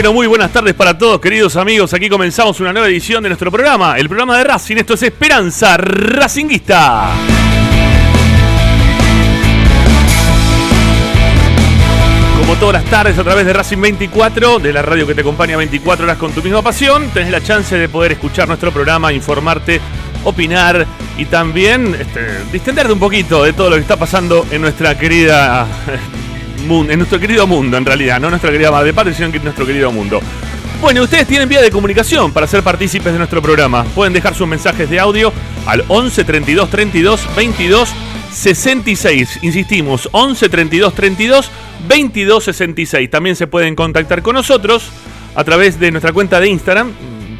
pero muy buenas tardes para todos queridos amigos. Aquí comenzamos una nueva edición de nuestro programa, el programa de Racing. Esto es Esperanza Racinguista. Como todas las tardes a través de Racing 24, de la radio que te acompaña 24 horas con tu misma pasión, tenés la chance de poder escuchar nuestro programa, informarte, opinar y también este, distenderte un poquito de todo lo que está pasando en nuestra querida en nuestro querido mundo, en realidad, no nuestra querida madre patria, sino en nuestro querido mundo. Bueno, ustedes tienen vía de comunicación para ser partícipes de nuestro programa. Pueden dejar sus mensajes de audio al 11 32 32 22 66. Insistimos, 11 32 32 22 66. También se pueden contactar con nosotros a través de nuestra cuenta de Instagram.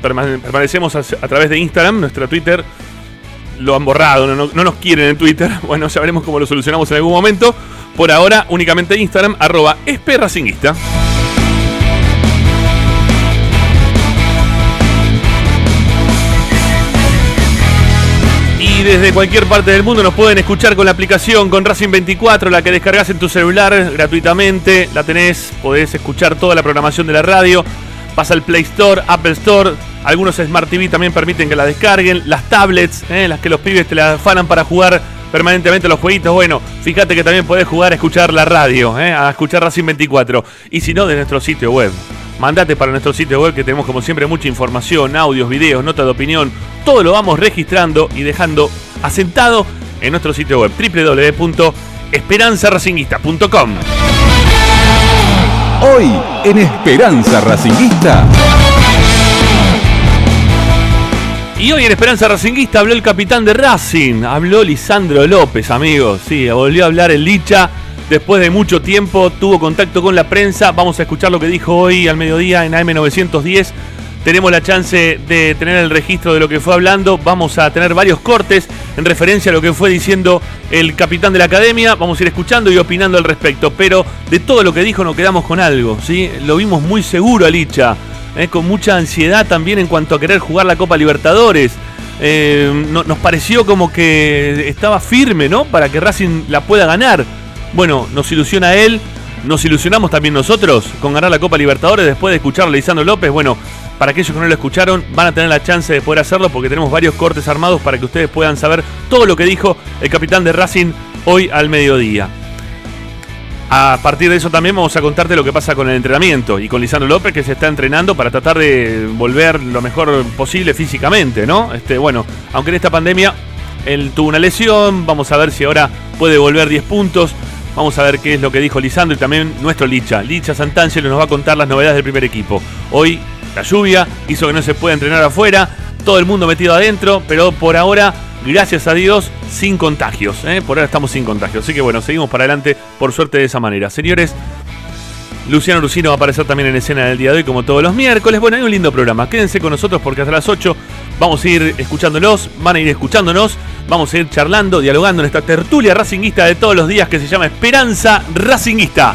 Permane- Permanecemos a, través de Instagram, nuestra Twitter lo han borrado, no, no- no nos quieren en Twitter. Bueno, ya veremos cómo lo solucionamos en algún momento. Por ahora, únicamente Instagram, arroba esperracinguista. Y desde cualquier parte del mundo nos pueden escuchar con la aplicación con Racing 24, la que descargas en tu celular gratuitamente. La tenés, podés escuchar toda la programación de la radio. Pasa al Play Store, Apple Store. Algunos Smart TV también permiten que la descarguen. Las tablets, eh, las que los pibes te la afanan para jugar permanentemente los jueguitos. Bueno, fíjate que también podés jugar a escuchar la radio, eh, a escuchar Racing 24. Y si no, de nuestro sitio web. Mandate para nuestro sitio web que tenemos como siempre mucha información, audios, videos, notas de opinión. Todo lo vamos registrando y dejando asentado en nuestro sitio web www.esperanzaracinguista.com. Hoy en Esperanza Racinguista. Y hoy en Esperanza Racinguista habló el capitán de Racing, habló Lisandro López, amigos. Sí, volvió a hablar el Licha después de mucho tiempo, tuvo contacto con la prensa. Vamos a escuchar lo que dijo hoy al mediodía en AM910. Tenemos la chance de tener el registro de lo que fue hablando. Vamos a tener varios cortes en referencia a lo que fue diciendo el capitán de la academia. Vamos a ir escuchando y opinando al respecto. Pero de todo lo que dijo nos quedamos con algo. ¿sí? Lo vimos muy seguro a Licha. ¿Eh? con mucha ansiedad también en cuanto a querer jugar la Copa Libertadores. Eh, no- nos pareció como que estaba firme, ¿no? Para que Racing la pueda ganar. Bueno, nos ilusiona él, nos ilusionamos también nosotros con ganar la Copa Libertadores después de escuchar a Lisandro López. Bueno, para aquellos que no lo escucharon, van a tener la chance de poder hacerlo porque tenemos varios cortes armados para que ustedes puedan saber todo lo que dijo el capitán de Racing hoy al mediodía. A partir de eso también vamos a contarte lo que pasa con el entrenamiento y con Lisandro López que se está entrenando para tratar de volver lo mejor posible físicamente, ¿no? Este, bueno, aunque en esta pandemia él tuvo una lesión, vamos a ver si ahora puede volver 10 puntos. Vamos a ver qué es lo que dijo Lisandro y también nuestro Licha. Licha Santangelo nos va a contar las novedades del primer equipo. Hoy la lluvia hizo que no se pueda entrenar afuera, todo el mundo metido adentro, pero por ahora, gracias a Dios, sin contagios. ¿eh? Por ahora estamos sin contagios. Así que bueno, seguimos para adelante, por suerte de esa manera. Señores, Luciano Rusino va a aparecer también en escena del día de hoy, como todos los miércoles. Bueno, hay un lindo programa. Quédense con nosotros porque hasta las 8 vamos a ir escuchándolos, van a ir escuchándonos, vamos a ir charlando, dialogando en esta tertulia racinguista de todos los días que se llama Esperanza Racinguista.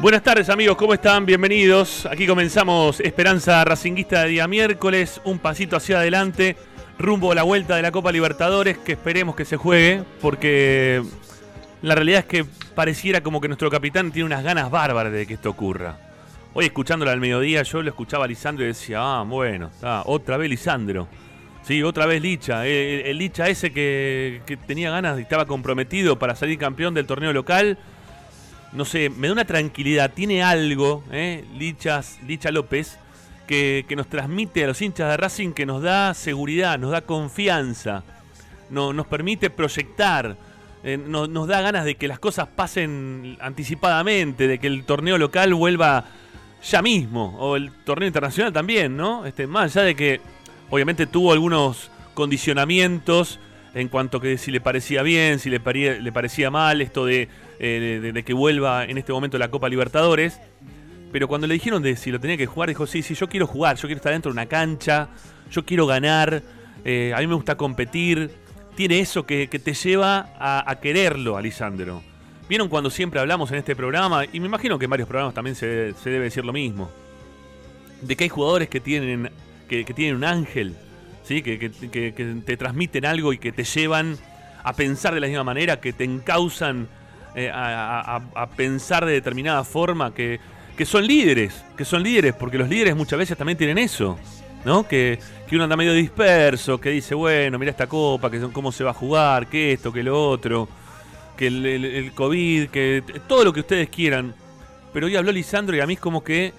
Buenas tardes amigos, ¿cómo están? Bienvenidos. Aquí comenzamos Esperanza Racinguista de día miércoles, un pasito hacia adelante, rumbo a la vuelta de la Copa Libertadores, que esperemos que se juegue, porque la realidad es que pareciera como que nuestro capitán tiene unas ganas bárbaras de que esto ocurra. Hoy escuchándolo al mediodía, yo lo escuchaba a Lisandro y decía, ah, bueno, está, otra vez Lisandro. Sí, otra vez Licha. El, el Licha ese que, que tenía ganas y estaba comprometido para salir campeón del torneo local no sé, me da una tranquilidad, tiene algo, ¿eh? Licha López, que, que nos transmite a los hinchas de Racing, que nos da seguridad, nos da confianza, no, nos permite proyectar, eh, no- nos da ganas de que las cosas pasen anticipadamente, de que el torneo local vuelva ya mismo, o el torneo internacional también, ¿no? Este, más allá de que obviamente tuvo algunos condicionamientos en cuanto que si le parecía bien, si le parecía mal esto de, eh, de- que vuelva en este momento la Copa Libertadores. Pero cuando le dijeron de si lo tenía que jugar, dijo, sí, sí, yo quiero jugar, yo quiero estar dentro de una cancha, yo quiero ganar, eh, a mí me gusta competir. Tiene eso que, te lleva a, quererlo, Alisandro. ¿Vieron cuando siempre hablamos en este programa? Y me imagino que en varios programas también se, debe decir lo mismo. De que hay jugadores que tienen, que, que tienen un ángel, ¿sí? Que, que- que- que te transmiten algo y que te llevan a pensar de la misma manera, que te encausan eh, a, pensar de determinada forma, que, que son líderes, que son líderes, porque los líderes muchas veces también tienen eso, ¿no? Que, que uno anda medio disperso, que dice, bueno, mira esta copa, que son cómo se va a jugar, que esto, que lo otro, que el, COVID, que todo lo que ustedes quieran. Pero hoy habló Lisandro y a mí es como que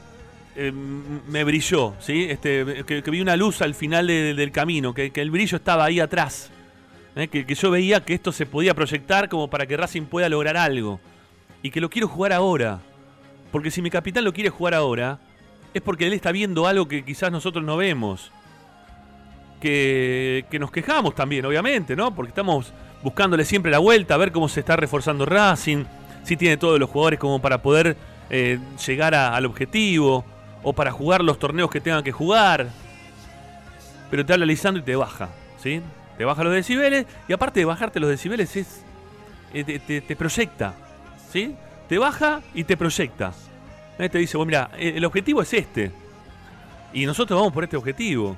eh, me brilló, ¿sí? Este, que, vi una luz al final de- del camino, que, que el brillo estaba ahí atrás. ¿Eh? Que, yo veía que esto se podía proyectar como para que Racing pueda lograr algo. Y que lo quiero jugar ahora. Porque si mi capitán lo quiere jugar ahora, es porque él está viendo algo que quizás nosotros no vemos. Que, que nos quejamos también, obviamente, ¿no? Porque estamos buscándole siempre la vuelta, a ver cómo se está reforzando Racing, si tiene todos los jugadores como para poder eh, llegar al objetivo, o para jugar los torneos que tengan que jugar. Pero te habla y te baja, ¿sí? Te baja los decibeles, y aparte de bajarte los decibeles es... eh, te, proyecta, ¿sí? Te baja y te proyecta. Te dice, bueno, mira, eh, el objetivo es este. Y nosotros vamos por este objetivo.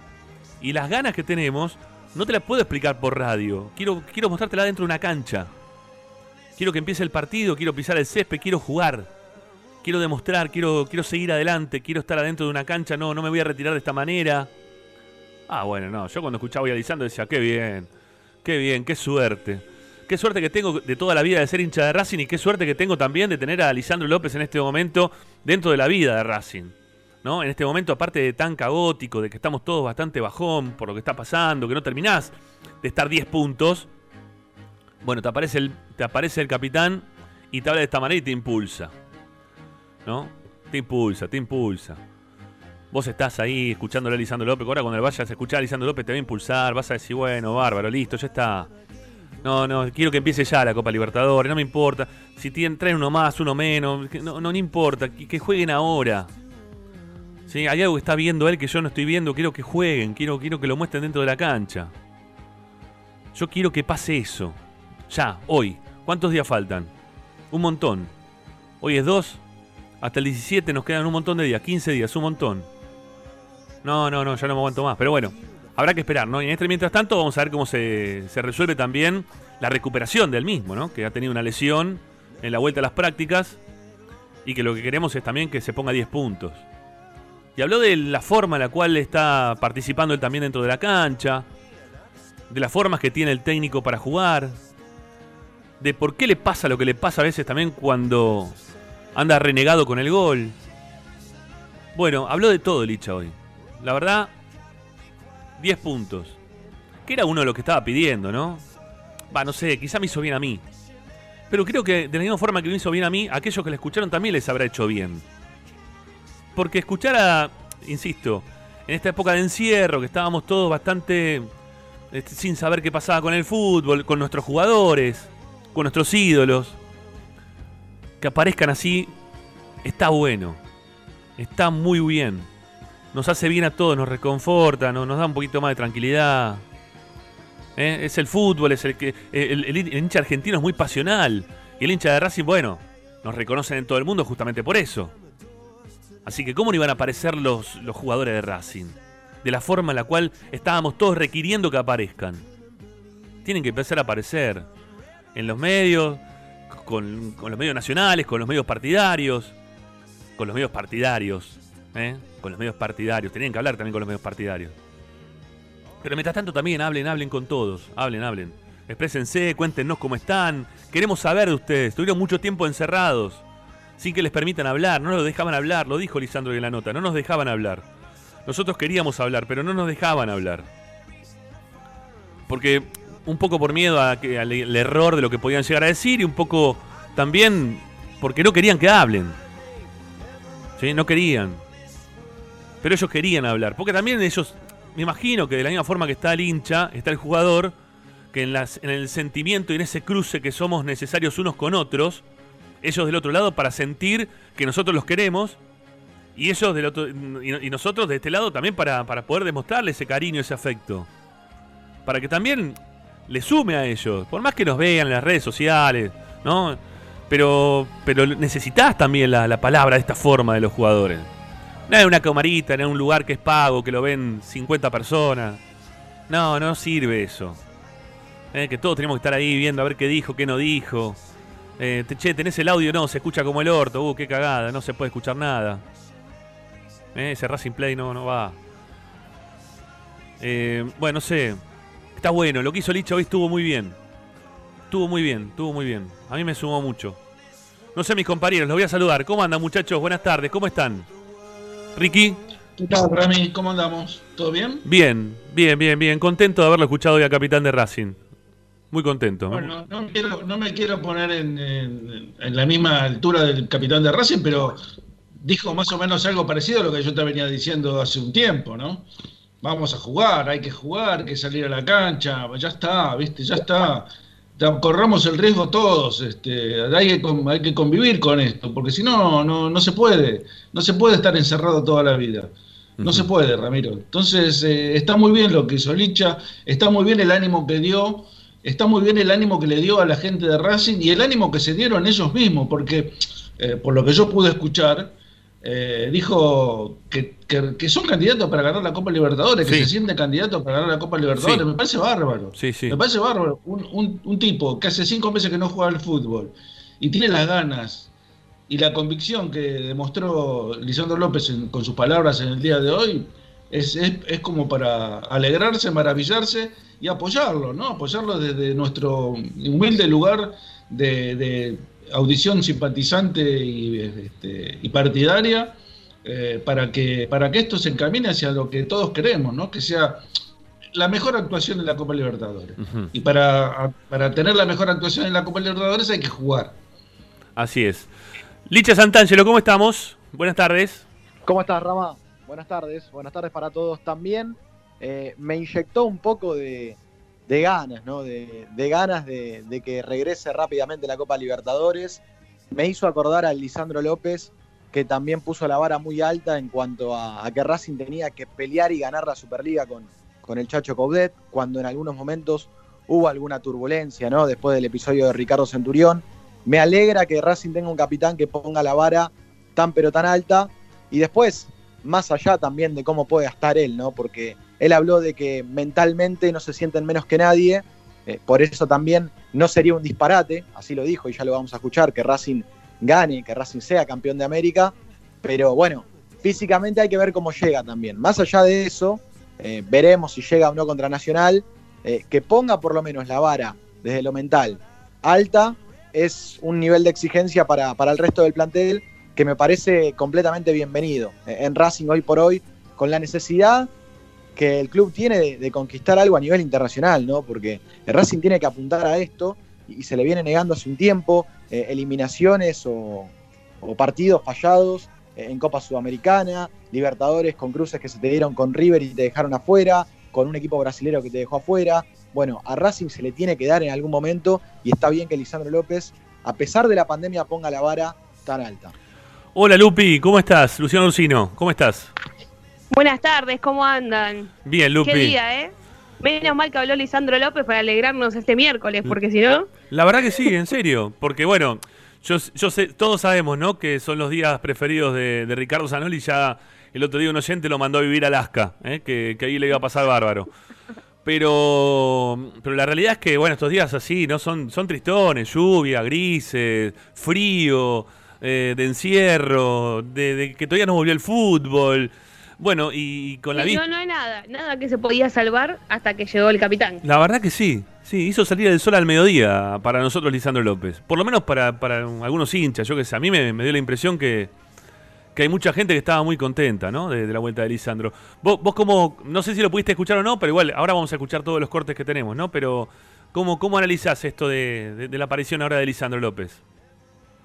Y las ganas que tenemos, no te las puedo explicar por radio. Quiero, quiero mostrártela dentro de una cancha. Quiero que empiece el partido, quiero pisar el césped, quiero jugar. Quiero demostrar, quiero, quiero seguir adelante, quiero estar adentro de una cancha, no, no me voy a retirar de esta manera. Ah, bueno, no, yo cuando escuchaba a Lisandro decía, qué bien, qué bien, qué suerte. Qué suerte que tengo de toda la vida de ser hincha de Racing y qué suerte que tengo también de tener a Lisandro López en este momento dentro de la vida de Racing. ¿no? En este momento, aparte de tan caótico, de que estamos todos bastante bajón por lo que está pasando, que no terminás de estar 10 puntos, bueno, te aparece el, te aparece el capitán y te habla de esta manera y te impulsa. ¿No? Te impulsa, te impulsa. Vos estás ahí escuchándole a Lisandro López. Ahora cuando vayas a escuchar a Lisandro López te va a impulsar. Vas a decir, bueno, bárbaro, listo, ya está. No, no, quiero que empiece ya la Copa Libertadores, no me importa. Si tienen, uno más, uno menos, no, no, importa, que, que jueguen ahora. ¿Sí? Hay algo que está viendo él que yo no estoy viendo, quiero que jueguen, quiero, quiero que lo muestren dentro de la cancha. Yo quiero que pase eso. Ya, hoy. ¿Cuántos días faltan? Un montón. Hoy es 2. Hasta el 17 nos quedan un montón de días, 15 días, un montón. No, no, no, ya no me aguanto más. Pero bueno, habrá que esperar, ¿no? Y en este mientras tanto vamos a ver cómo se, se resuelve también la recuperación del mismo, ¿no? Que ha tenido una lesión en la vuelta a las prácticas y que lo que queremos es también que se ponga 10 puntos. Y habló de la forma en la cual está participando él también dentro de la cancha, de las formas que tiene el técnico para jugar, de por qué le pasa lo que le pasa a veces también cuando anda renegado con el gol. Bueno, habló de todo Licha hoy. La verdad, 10 puntos. Que era uno de los que estaba pidiendo, ¿no? Va, no sé, quizá me hizo bien a mí. Pero creo que de la misma forma que me hizo bien a mí, a aquellos que le escucharon también les habrá hecho bien. Porque escuchar a, insisto, en esta época de encierro, que estábamos todos bastante este, sin saber qué pasaba con el fútbol, con nuestros jugadores, con nuestros ídolos, que aparezcan así, está bueno. Está muy bien. Nos hace bien a todos, nos reconforta, nos, da un poquito más de tranquilidad. ¿Eh? Es el fútbol, es el que. El, el- el hincha argentino es muy pasional. Y el hincha de Racing, bueno, Nos reconocen en todo el mundo justamente por eso. Así que, ¿cómo no iban a aparecer los, los jugadores de Racing? De la forma en la cual estábamos todos requiriendo que aparezcan. Tienen que empezar a aparecer en los medios, con, con los medios nacionales, con los medios partidarios. Con los medios partidarios. ¿eh? Con los medios partidarios. Tenían que hablar también con los medios partidarios. Pero mientras tanto también hablen, hablen con todos. Hablen, hablen. Exprésense, cuéntenos cómo están. Queremos saber de ustedes. Estuvieron mucho tiempo encerrados. Sin que les permitan hablar. No nos dejaban hablar. Lo dijo Lisandro en la nota. No nos dejaban hablar. Nosotros queríamos hablar, pero no nos dejaban hablar. Porque un poco por miedo al al error de lo que podían llegar a decir y un poco también porque no querían que hablen. ¿Sí? No querían. Pero ellos querían hablar. Porque también ellos, me imagino que de la misma forma que está el hincha, está el jugador, que en, las, en el sentimiento y en ese cruce que somos necesarios unos con otros, ellos del otro lado para sentir que nosotros los queremos y ellos del otro y, nosotros de este lado también para, para poder demostrarle ese cariño, ese afecto. Para que también le sume a ellos, por más que nos vean en las redes sociales, ¿no? Pero, pero necesitas también la, la palabra de esta forma de los jugadores. No es una camarita, no es un lugar que es pago, que lo ven 50 personas. No, no sirve eso. Eh, que todos tenemos que estar ahí viendo a ver qué dijo, qué no dijo. Eh, che, tenés el audio, no, se escucha como el orto, uh, qué cagada, no se puede escuchar nada. Eh, ese Racing Play no, no va. Eh, bueno, no sé. Está bueno, lo que hizo Licha hoy estuvo muy bien. Estuvo muy bien, estuvo muy bien. A mí me sumó mucho. No sé, mis compañeros, los voy a saludar. ¿Cómo andan, muchachos? Buenas tardes, ¿cómo están? Ricky, ¿Qué tal, Rami? ¿Cómo andamos? ¿Todo bien? bien, bien, bien, bien. Contento de haberlo escuchado hoy a Capitán de Racing. Muy contento. Bueno, no, quiero- no me quiero poner en, en- en la misma altura del capitán de Racing, pero dijo más o menos algo parecido a lo que yo te venía diciendo hace un tiempo, ¿no? Vamos a jugar, hay que jugar, hay que salir a la cancha, ya está, ¿viste? Ya está. Corramos el riesgo todos, este, hay, que, con- hay que convivir con esto, porque si no, no, no se puede, no se puede estar encerrado toda la vida. No se puede, Ramiro. Entonces, eh, está muy bien lo que hizo Licha, está muy bien el ánimo que dio, está muy bien el ánimo que le dio a la gente de Racing y el ánimo que se dieron ellos mismos, porque eh, por lo que yo pude escuchar, eh, dijo que, que- que son candidatos para ganar la Copa Libertadores, que se sienten candidatos para ganar la Copa Libertadores. Sí. Me parece bárbaro. Sí. Me parece bárbaro. Un, un- un tipo que hace cinco meses que no juega al fútbol y tiene las ganas y la convicción que demostró Lisandro López en- con sus palabras en el día de hoy es, es- es como para alegrarse, maravillarse y apoyarlo, ¿no? Apoyarlo desde nuestro humilde lugar de, de audición simpatizante y, este, y partidaria eh, para, que, para que esto se encamine hacia lo que todos queremos, ¿no? Que sea la mejor actuación en la Copa Libertadores. Y para, para tener la mejor actuación en la Copa Libertadores hay que jugar. Así es. Licha Santangelo, ¿cómo estamos? Buenas tardes. ¿Cómo estás, Rama? Buenas tardes, buenas tardes para todos también. Eh, me inyectó un poco de, de ganas, ¿no? De, ganas de, que regrese rápidamente la Copa Libertadores. Me hizo acordar a Lisandro López, que también puso la vara muy alta en cuanto a, que Racing tenía que pelear y ganar la Superliga con, con el Chacho Coudet, cuando en algunos momentos hubo alguna turbulencia, ¿no? Después del episodio de Ricardo Centurión. Me alegra que Racing tenga un capitán que ponga la vara tan pero tan alta. Y después, más allá también de cómo puede estar él, ¿no? Porque él habló de que mentalmente no se sienten menos que nadie. eh, por eso también no sería un disparate, así lo dijo y ya lo vamos a escuchar, que Racing gane, que Racing sea campeón de América. Pero bueno, físicamente hay que ver cómo llega también. Más allá de eso, eh, veremos si llega o no contra Nacional. eh, que ponga por lo menos la vara desde lo mental alta es un nivel de exigencia para, para el resto del plantel que me parece completamente bienvenido. En Racing hoy por hoy, con la necesidad que el club tiene de, conquistar algo a nivel internacional, ¿no? Porque el Racing tiene que apuntar a esto y se le viene negando hace un tiempo eh, eliminaciones o, partidos fallados eh, en Copa Sudamericana, Libertadores con cruces que se te dieron con River y te dejaron afuera, con un equipo brasilero que te dejó afuera. Bueno, a Racing se le tiene que dar en algún momento y está bien que Lisandro López, a pesar de la pandemia, ponga la vara tan alta. Hola Lupi, ¿cómo estás? Luciano Ursino, ¿cómo estás? Buenas tardes, ¿cómo andan? Bien, Lupi. Qué día, ¿eh? Menos mal que habló Lisandro López para alegrarnos este miércoles, porque si no, La verdad que sí, en serio. Porque bueno, Yo, yo sé, todos sabemos, ¿no? Que son los días preferidos de, de Ricardo Zanoli. Ya el otro día un oyente lo mandó a vivir a Alaska, ¿eh? que, que ahí le iba a pasar bárbaro. Pero, pero la realidad es que, bueno, estos días así, ¿no? Son, son tristones, lluvia, grises, frío, eh, de encierro, de, de que todavía no volvió el fútbol. Bueno, y con la Sí, no, no hay nada, nada que se podía salvar hasta que llegó el capitán. La verdad que sí, sí, hizo salir el sol al mediodía para nosotros Lisandro López. Por lo menos para, para algunos hinchas, yo que sé, a mí me, me dio la impresión que, que hay mucha gente que estaba muy contenta, ¿no? De, de la vuelta de Lisandro. Vos, vos como, no sé si lo pudiste escuchar o no, pero igual, ahora vamos a escuchar todos los cortes que tenemos, ¿no? Pero, ¿cómo, cómo analizás esto de, de- de la aparición ahora de Lisandro López?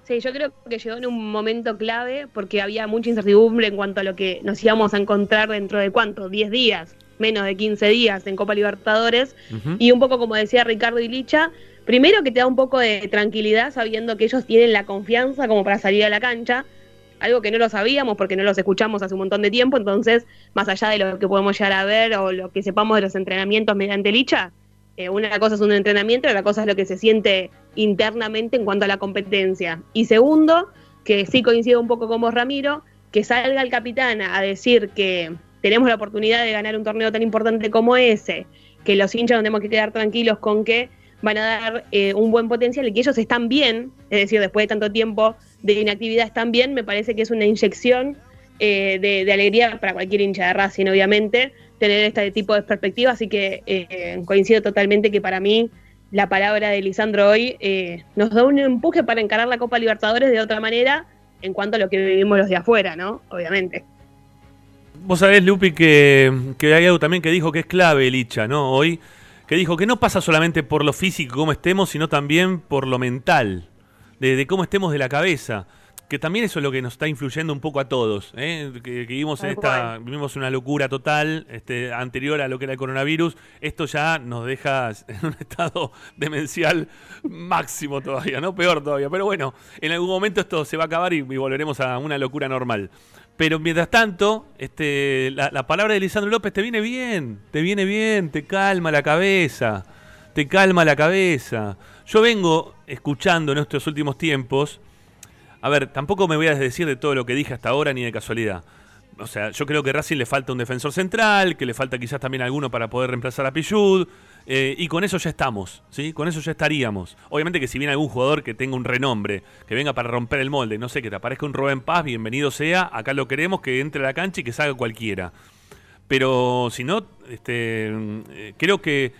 Sí, yo creo que llegó en un momento clave porque había mucha incertidumbre en cuanto a lo que nos íbamos a encontrar dentro de cuánto, 10 días, menos de 15 días en Copa Libertadores. Y un poco como decía Ricardo Ilicha, primero que te da un poco de tranquilidad sabiendo que ellos tienen la confianza como para salir a la cancha, algo que no lo sabíamos porque no los escuchamos hace un montón de tiempo, entonces más allá de lo que podemos llegar a ver o lo que sepamos de los entrenamientos mediante Licha, eh, una cosa es un entrenamiento y otra cosa es lo que se siente internamente en cuanto a la competencia. Y segundo, que sí coincido un poco con vos, Ramiro, que salga el capitán a decir que tenemos la oportunidad de ganar un torneo tan importante como ese, que los hinchas nos tenemos que quedar tranquilos con que van a dar eh, un buen potencial y que ellos están bien, es decir, después de tanto tiempo de inactividad están bien, me parece que es una inyección eh, de, de alegría para cualquier hincha de Racing, obviamente, tener este tipo de perspectiva, así que eh, coincido totalmente que para mí la palabra de Lisandro hoy eh, nos da un empuje para encarar la Copa Libertadores de otra manera en cuanto a lo que vivimos los de afuera, ¿no? Obviamente. Vos sabés, Lupi, que, que hay algo también que dijo que es clave, Licha, ¿no? Hoy, que dijo que no pasa solamente por lo físico, cómo estemos, sino también por lo mental, de, de cómo estemos de la cabeza. Que también eso es lo que nos está influyendo un poco a todos, ¿eh? que, que vivimos, en esta, vivimos una locura total este, anterior a lo que era el coronavirus. Esto ya nos deja en un estado demencial máximo todavía, ¿no? Peor todavía. Pero bueno, en algún momento esto se va a acabar y, y volveremos a una locura normal. Pero mientras tanto, este, la, la palabra de Lisandro López te viene bien, te viene bien, te calma la cabeza, te calma la cabeza. Yo vengo escuchando en estos últimos tiempos, a ver, tampoco me voy a desdecir de todo lo que dije hasta ahora ni de casualidad. O sea, yo creo que a Racing le falta un defensor central, que le falta quizás también alguno para poder reemplazar a Pichud, eh, y con eso ya estamos, ¿sí? Con eso ya estaríamos. Obviamente que si viene algún jugador que tenga un renombre, que venga para romper el molde, no sé, que te aparezca un Rubén Paz, bienvenido sea, acá lo queremos, que entre a la cancha y que salga cualquiera. Pero si no, este, mm, eh, creo que,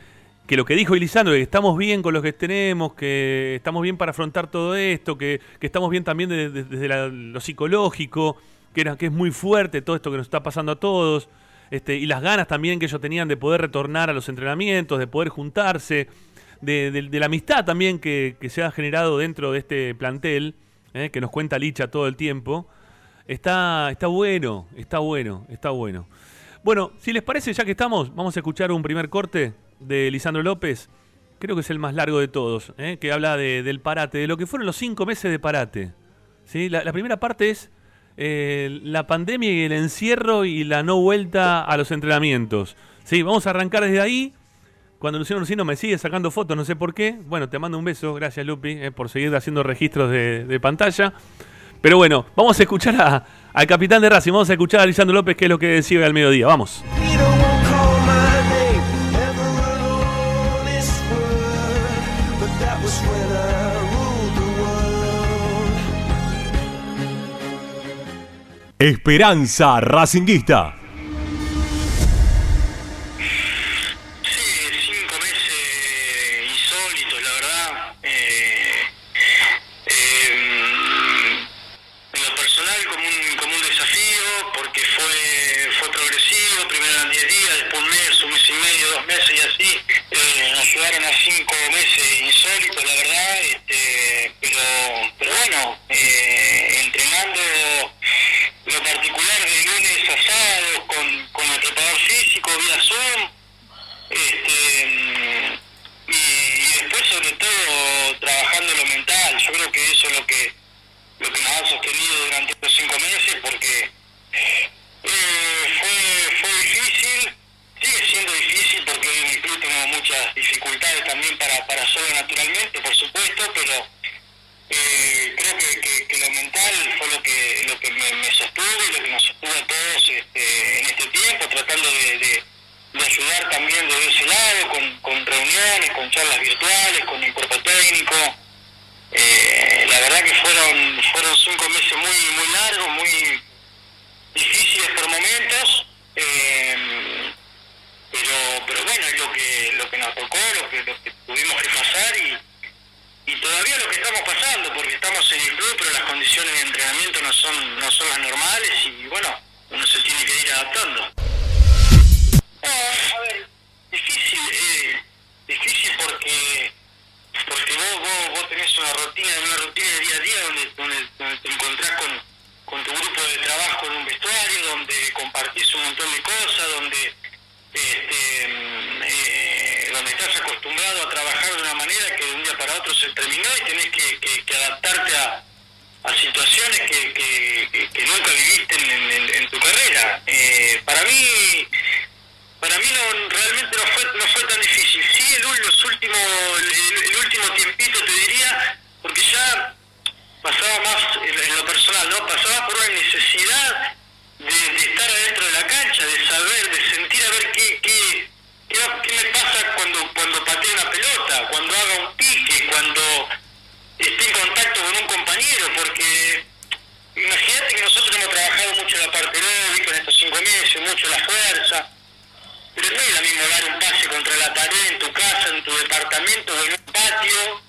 que lo que dijo Lisandro, que estamos bien con los que tenemos, que estamos bien para afrontar todo esto, que, que estamos bien también de- de- desde la- lo psicológico, que, era, que es muy fuerte todo esto que nos está pasando a todos, este, y las ganas también que ellos tenían de poder retornar a los entrenamientos, de poder juntarse, de, de- de la amistad también que, que se ha generado dentro de este plantel, eh, que nos cuenta Licha todo el tiempo. Está, está bueno, está bueno, está bueno. Bueno, si les parece, ya que estamos, vamos a escuchar un primer corte de Lisandro López. Creo que es el más largo de todos, ¿eh? que habla de- del parate, de lo que fueron los cinco meses de parate. ¿sí? La, primera parte es eh, la pandemia y el encierro y la no vuelta a los entrenamientos. ¿sí? Vamos a arrancar desde ahí. Cuando Luciano Ursino me sigue sacando fotos, no sé por qué. Bueno, te mando un beso. Gracias, Lupi, eh, por seguir haciendo registros de, de pantalla. Pero bueno, vamos a escuchar a- al capitán de Racing. Vamos a escuchar a Lisandro López, que es lo que decía al mediodía. Vamos. Esperanza Racinguista. Sí, cinco meses insólitos, la verdad. Eh, eh, en lo personal como un, como un desafío, porque fue, fue progresivo, primero eran 10 días, después un mes, un mes y medio, dos meses y así. Eh, nos llevaron a cinco meses insólitos, la verdad, este, pero, pero bueno, eh, entrenando lo particular de lunes a sábado con, con el preparador físico vía Zoom, este, mm, y, y después sobre todo trabajando lo mental yo creo que eso es lo que lo que nos ha sostenido durante estos cinco meses porque eh, fue fue difícil sigue siendo difícil porque hoy en el club tenemos muchas dificultades también para para hacerlo naturalmente por supuesto pero Eh, creo que, lo mental fue lo que lo que me, sostuvo y lo que nos sostuvo a todos este, en este tiempo, tratando de, de- de ayudar también de ese lado, con, con reuniones, con charlas virtuales, con el cuerpo técnico. Eh, la verdad que fueron fueron cinco meses muy muy largos, muy difíciles por momentos. eh, pero pero bueno es lo que lo que nos tocó lo que, lo que tuvimos que pasar y, y todavía lo que estamos pasando porque estamos en el club pero las condiciones de entrenamiento no son no son las normales y bueno uno se tiene que ir adaptando. A ver difícil eh, difícil porque porque vos, vos, vos tenés una rutina una rutina de día a día donde, donde, donde te encontrás con, con tu grupo de trabajo en un vestuario donde compartís un montón de cosas donde este, eh, donde estás acostumbrado a trabajar de una manera que de un día para otro se terminó y tenés que, que- adaptarte a, situaciones que, que- nunca viviste en, tu carrera. Eh, para mí, para mí no, realmente no fue, no fue tan difícil. Sí, el, los últimos, el, el último tiempito te diría, porque ya pasaba más en, en lo personal, ¿no? Pasaba por una necesidad de, estar adentro de la cancha, de saber, de sentir a ver qué, qué, qué me pasa cuando, cuando pateo una pelota, cuando haga un pique, cuando esté en contacto con un compañero, porque imagínate que nosotros hemos trabajado mucho la parte aeróbica en estos cinco meses, mucho la fuerza, pero no es lo mismo dar un pase contra la pared en tu casa, en tu departamento o en un patio,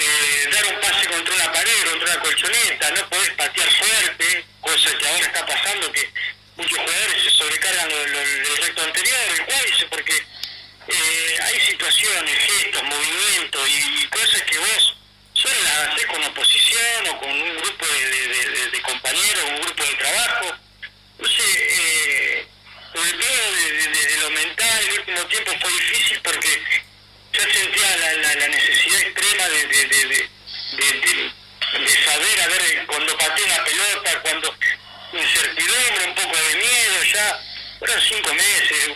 eh, dar un pase contra una pared, contra una colchoneta, no podés patear fuerte, cosa que ahora está pasando que muchos jugadores se sobrecargan lo- lo- el recto anterior, el cuádriceps, porque eh, hay situaciones, gestos, movimientos y, cosas que vos solo las haces con oposición o con un grupo de, de- compañeros, un grupo de trabajo. Entonces, eh, sobre todo de, de- de- de lo mental, el último tiempo fue difícil porque yo sentía la, la- la necesidad extrema de, de, de, de- saber, a ver, cuando pateé una pelota, cuando incertidumbre, un poco de miedo, ya fueron cinco meses,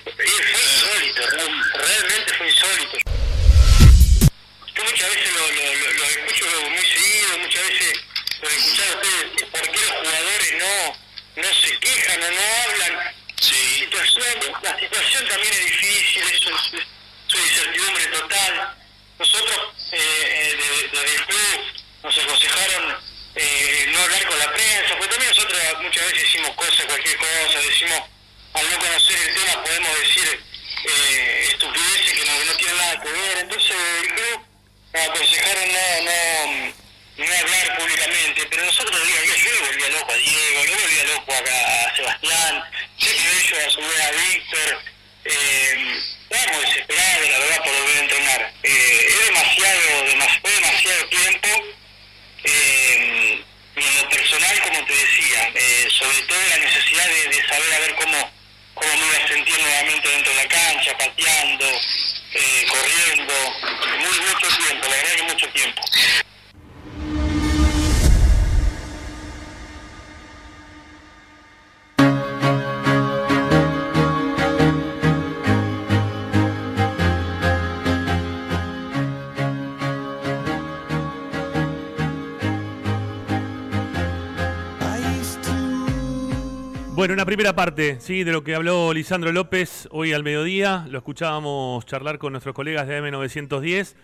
parte, sí, de lo que habló Lisandro López hoy al mediodía. Lo escuchábamos charlar con nuestros colegas de AM910,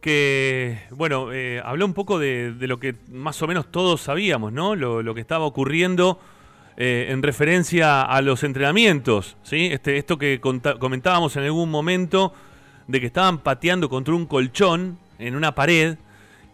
que, bueno, eh, habló un poco de, de lo que más o menos todos sabíamos, ¿no? Lo, que estaba ocurriendo eh, en referencia a los entrenamientos, ¿sí? Este, esto que comentábamos en algún momento, de que estaban pateando contra un colchón en una pared,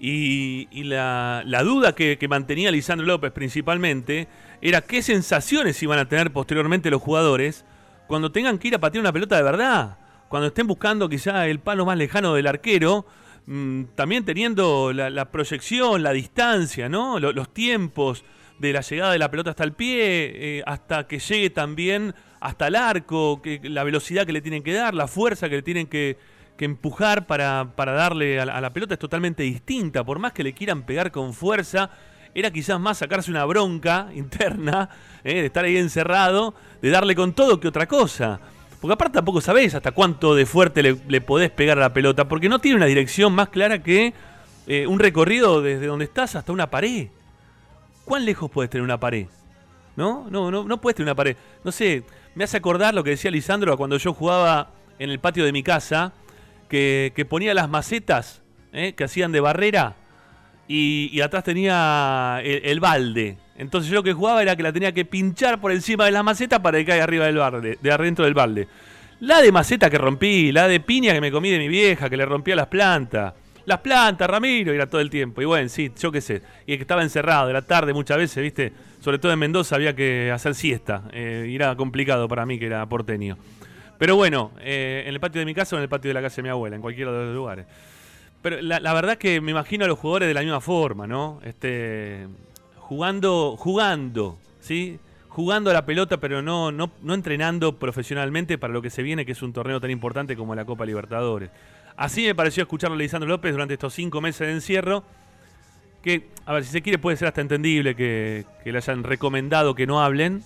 y, y la, duda que, mantenía Lisandro López principalmente era qué sensaciones iban a tener posteriormente los jugadores cuando tengan que ir a patear una pelota de verdad. Cuando estén buscando quizá el palo más lejano del arquero, mm, también teniendo la, la proyección, la distancia, ¿no? Lo- los tiempos de la llegada de la pelota hasta el pie, eh, hasta que llegue también hasta el arco, que, la velocidad que le tienen que dar, la fuerza que le tienen que, que empujar para, para darle a la, pelota es totalmente distinta. Por más que le quieran pegar con fuerza, era quizás más sacarse una bronca interna, eh, de estar ahí encerrado, de darle con todo que otra cosa. Porque aparte tampoco sabés hasta cuánto de fuerte le, le podés pegar a la pelota, porque no tiene una dirección más clara que eh, un recorrido desde donde estás hasta una pared. ¿Cuán lejos puedes tener una pared? ¿No? No, no, no puedes tener una pared. No sé, me hace acordar lo que decía Lisandro cuando yo jugaba en el patio de mi casa, que, ponía las macetas ¿eh? que hacían de barrera y, atrás tenía el, balde. Entonces yo lo que jugaba era que la tenía que pinchar por encima de la maceta para que caiga arriba del balde, de adentro del balde. La de maceta que rompí, la de piña que me comí de mi vieja, que le rompía las plantas. Las plantas, Ramiro, era todo el tiempo. Y bueno, sí, yo qué sé. Y que estaba encerrado, era tarde muchas veces, ¿viste? Sobre todo en Mendoza había que hacer siesta. eh, y era complicado para mí, que era porteño. Pero bueno, eh, en el patio de mi casa o en el patio de la casa de mi abuela, en cualquiera de los lugares. Pero la, verdad que me imagino a los jugadores de la misma forma, ¿no? Este, jugando, jugando, ¿sí? Jugando a la pelota, pero no, no, no entrenando profesionalmente para lo que se viene, que es un torneo tan importante como la Copa Libertadores. Así me pareció escucharlo a Lisandro López durante estos cinco meses de encierro. Que, a ver, si se quiere, puede ser hasta entendible que le hayan recomendado que no hablen.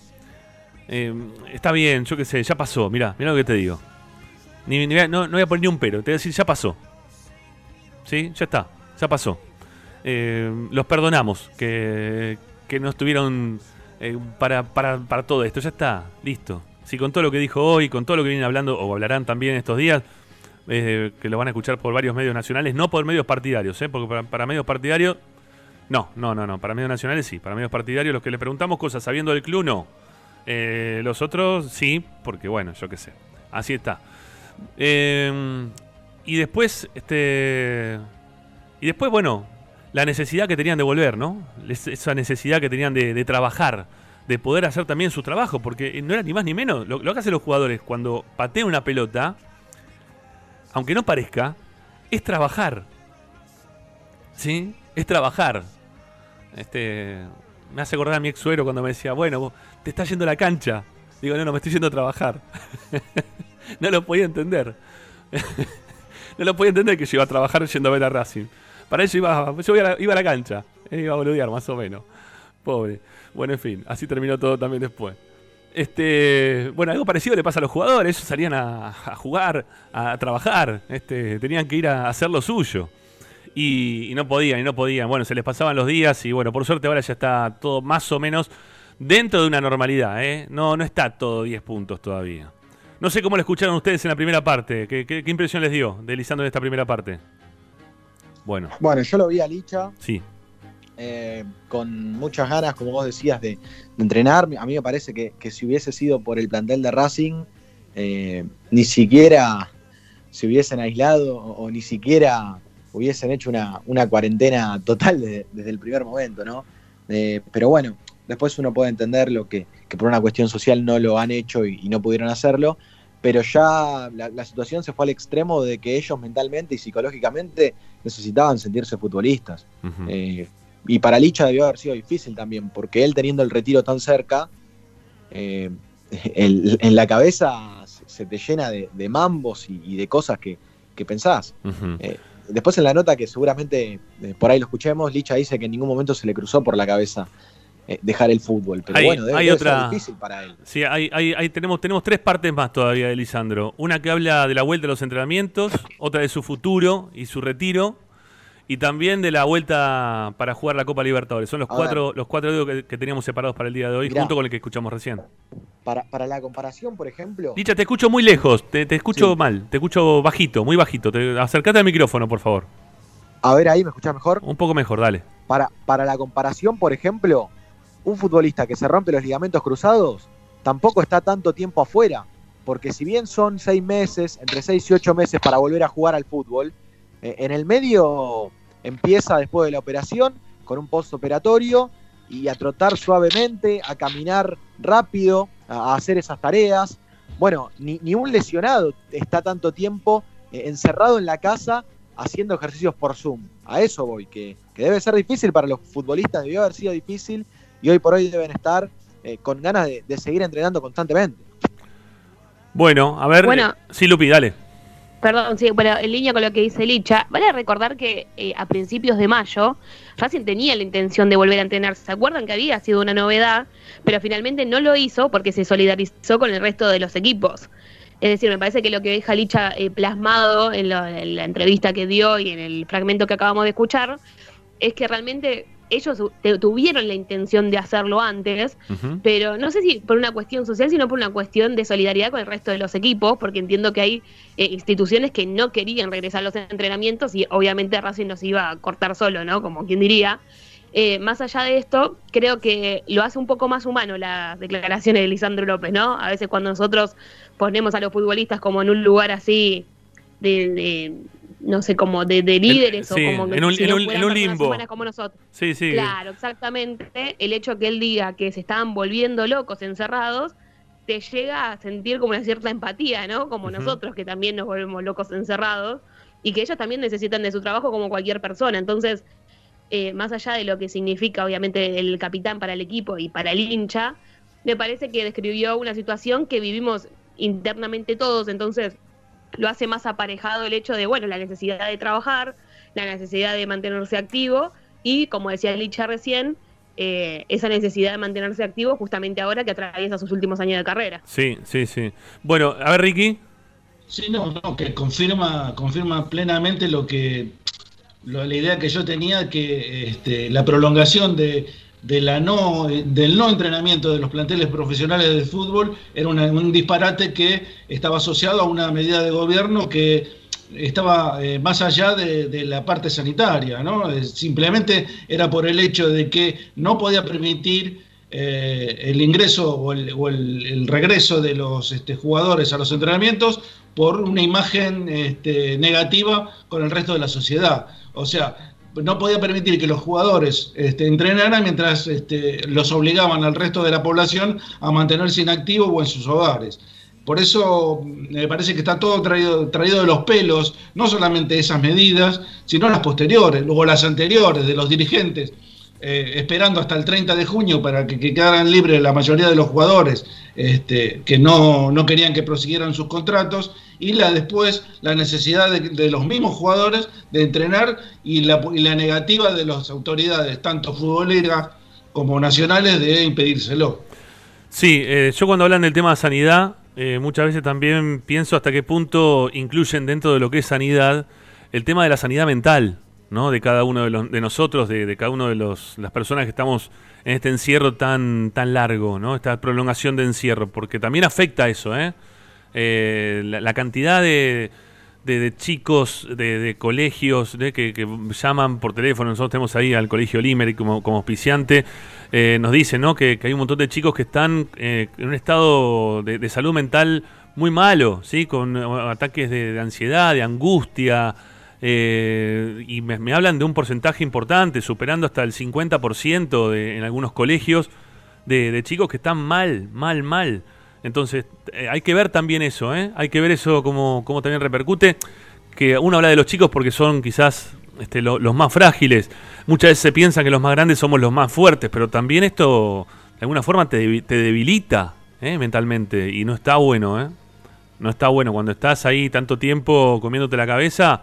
Eh, está bien, yo qué sé, ya pasó. Mirá, mirá lo que te digo. No, no voy a poner ni un pero, te voy a decir, ya pasó. ¿Sí? Ya está, ya pasó. Eh, los perdonamos que, que no estuvieron eh, para, para, para todo esto, ya está, listo. Si con todo lo que dijo hoy, con todo lo que vienen hablando, o hablarán también estos días, eh, que lo van a escuchar por varios medios nacionales, no por medios partidarios, ¿eh? porque para, para medios partidarios, no, no, no, no, para medios nacionales sí, para medios partidarios los que le preguntamos cosas sabiendo del club, no. Eh, los otros sí, porque bueno, yo qué sé, así está. Eh, y después, este. Y después, bueno, la necesidad que tenían de volver, ¿no? Es- Esa necesidad que tenían de, trabajar, de poder hacer también su trabajo, porque no era ni más ni menos. Lo, lo que hacen los jugadores cuando patean una pelota, aunque no parezca, es trabajar. ¿Sí? Es trabajar. Este. Me hace acordar a mi ex suero cuando me decía, bueno, te estás yendo a la cancha. Digo, no, no, me estoy yendo a trabajar. no lo podía entender. no lo podía entender que yo iba a trabajar yendo a ver a Racing. Para eso iba, yo iba a la, iba a la cancha. Eh, Iba a boludear, más o menos. Pobre. Bueno, en fin, así terminó todo también después. Este, bueno, algo parecido le pasa a los jugadores. Ellos salían a, jugar, a trabajar. Este, tenían que ir a hacer lo suyo. Y no podían, y no podían. Bueno, se les pasaban los días y bueno, por suerte ahora ya está todo más o menos dentro de una normalidad. ¿eh? No, no está todo 10 puntos todavía. No sé cómo lo escucharon ustedes en la primera parte. ¿Qué, qué- qué impresión les dio de Lisandro en esta primera parte? Bueno, Bueno, yo lo vi a Licha sí. eh, con muchas ganas, como vos decías, de, de entrenar. A mí me parece que, que si hubiese sido por el plantel de Racing, eh, ni siquiera se hubiesen aislado o, o ni siquiera hubiesen hecho una, una cuarentena total de- desde el primer momento, ¿no? Eh, pero bueno, después uno puede entender lo que, que por una cuestión social no lo han hecho y, y no pudieron hacerlo, pero ya la, la situación se fue al extremo de que ellos mentalmente y psicológicamente necesitaban sentirse futbolistas. Eh, y para Licha debió haber sido difícil también, porque él teniendo el retiro tan cerca, eh, el- en la cabeza se, te llena de, de mambos y, y de cosas que, que pensás. Eh, después en la nota que seguramente por ahí lo escuchemos, Licha dice que en ningún momento se le cruzó por la cabeza dejar el fútbol. Pero Hay- bueno, debe, hay debe otra- ser difícil para él. Sí, hay, hay- tenemos, tenemos tres partes más todavía de Lisandro. Una que habla de la vuelta a los entrenamientos, otra de su futuro y su retiro, y también de la vuelta para jugar la Copa Libertadores. Son los A cuatro, los cuatro dedos que, que teníamos separados para el día de hoy, Mirá. junto con el que escuchamos recién. Para, para la comparación, por ejemplo, Licha, te escucho muy lejos, te, te escucho Sí. mal, te escucho bajito, muy bajito. Te, acercate al micrófono, por favor. a ver ahí, ¿me escuchás mejor? Un poco mejor, dale. Para, para la comparación, por ejemplo, un futbolista que se rompe los ligamentos cruzados tampoco está tanto tiempo afuera, porque si bien son seis meses, entre seis y ocho meses para volver a jugar al fútbol, eh, en el medio empieza después de la operación con un postoperatorio y a trotar suavemente, a caminar rápido, a, hacer esas tareas. Bueno, ni, ni un lesionado está tanto tiempo eh, encerrado en la casa haciendo ejercicios por Zoom. A eso voy, que, que debe ser difícil para los futbolistas, debió haber sido difícil y hoy por hoy deben estar eh, con ganas de, de seguir entrenando constantemente. Bueno, a ver. Bueno. eh, sí, Lupi, dale. Perdón, sí, bueno, en línea con lo que dice Licha, vale recordar que eh, a principios de mayo Racing tenía la intención de volver a entrenar. ¿Se acuerdan que había sido una novedad? Pero finalmente no lo hizo porque se solidarizó con el resto de los equipos. Es decir, me parece que lo que deja Licha eh, plasmado en, lo- en la entrevista que dio y en el fragmento que acabamos de escuchar es que realmente ellos te- tuvieron la intención de hacerlo antes, pero no sé si por una cuestión social, sino por una cuestión de solidaridad con el resto de los equipos, porque entiendo que hay eh, instituciones que no querían regresar a los entrenamientos y obviamente Racing nos iba a cortar solo, ¿no? Como quien diría. Eh, más allá de esto, creo que lo hace un poco más humano las declaraciones de Lisandro López, ¿no? A veces cuando nosotros ponemos a los futbolistas como en un lugar así de, de, no sé, como de, de líderes sí, o como en un- si en no un- fueran en un personas limbo. como nosotros. Sí, sí. Claro, exactamente. El hecho que él diga que se estaban volviendo locos encerrados, te llega a sentir como una cierta empatía, ¿no? Como nosotros que también nos volvemos locos encerrados y que ellos también necesitan de su trabajo como cualquier persona. Entonces, eh, más allá de lo que significa obviamente el capitán para el equipo y para el hincha, me parece que describió una situación que vivimos internamente todos, entonces lo hace más aparejado el hecho de, bueno, la necesidad de trabajar, la necesidad de mantenerse activo y, como decía Licha recién, eh, esa necesidad de mantenerse activo justamente ahora que atraviesa sus últimos años de carrera. Sí, sí, sí. Bueno, a ver, Ricky. Sí, no, no, que confirma, confirma plenamente lo que lo- la idea que yo tenía que este, la prolongación de, de la no, del no entrenamiento de los planteles profesionales de fútbol era un disparate que estaba asociado a una medida de gobierno que estaba eh, más allá de, la parte sanitaria, ¿no? Eh, Simplemente era por el hecho de que no podía permitir eh, el ingreso o, el, o el- el regreso de los este, jugadores a los entrenamientos por una imagen este, negativa con el resto de la sociedad. O sea, no podía permitir que los jugadores este, entrenaran mientras este, los obligaban al resto de la población a mantenerse inactivos o en sus hogares. Por eso me parece que está todo traído, traído de los pelos, no solamente esas medidas, sino las posteriores, luego las anteriores de los dirigentes, eh, esperando hasta el 30 de junio para que, que quedaran libres la mayoría de los jugadores este, que no, no querían que prosiguieran sus contratos, y la después la necesidad de, de los mismos jugadores de entrenar y la, y la negativa de las autoridades, tanto futboleras como nacionales, de impedírselo. Sí, eh, yo cuando hablan del tema de sanidad, eh, muchas veces también pienso hasta qué punto incluyen dentro de lo que es sanidad el tema de la sanidad mental, ¿no? De cada uno de, los, de nosotros, de, de cada uno de los, las personas que estamos en este encierro tan, tan largo, ¿no? Esta prolongación de encierro, porque también afecta eso, ¿eh? Eh, la, cantidad de, de, de chicos de, de colegios que, que llaman por teléfono, nosotros tenemos ahí al colegio Limerick como, como auspiciante, eh, nos dicen ¿no? que, hay un montón de chicos que están eh, en un estado de, salud mental muy malo, ¿sí? con eh, ataques de ansiedad, de angustia, eh, y me, hablan de un porcentaje importante, superando hasta el 50% de, en algunos colegios, de, chicos que están mal, mal, mal. Entonces, eh, hay que ver también eso, ¿eh? Hay que ver eso como, como también repercute. Que uno habla de los chicos porque son quizás este, lo- los más frágiles. Muchas veces se piensa que los más grandes somos los más fuertes, pero también esto de alguna forma te, debi- te debilita mentalmente y no está bueno, ¿eh? No está bueno. Cuando estás ahí tanto tiempo comiéndote la cabeza,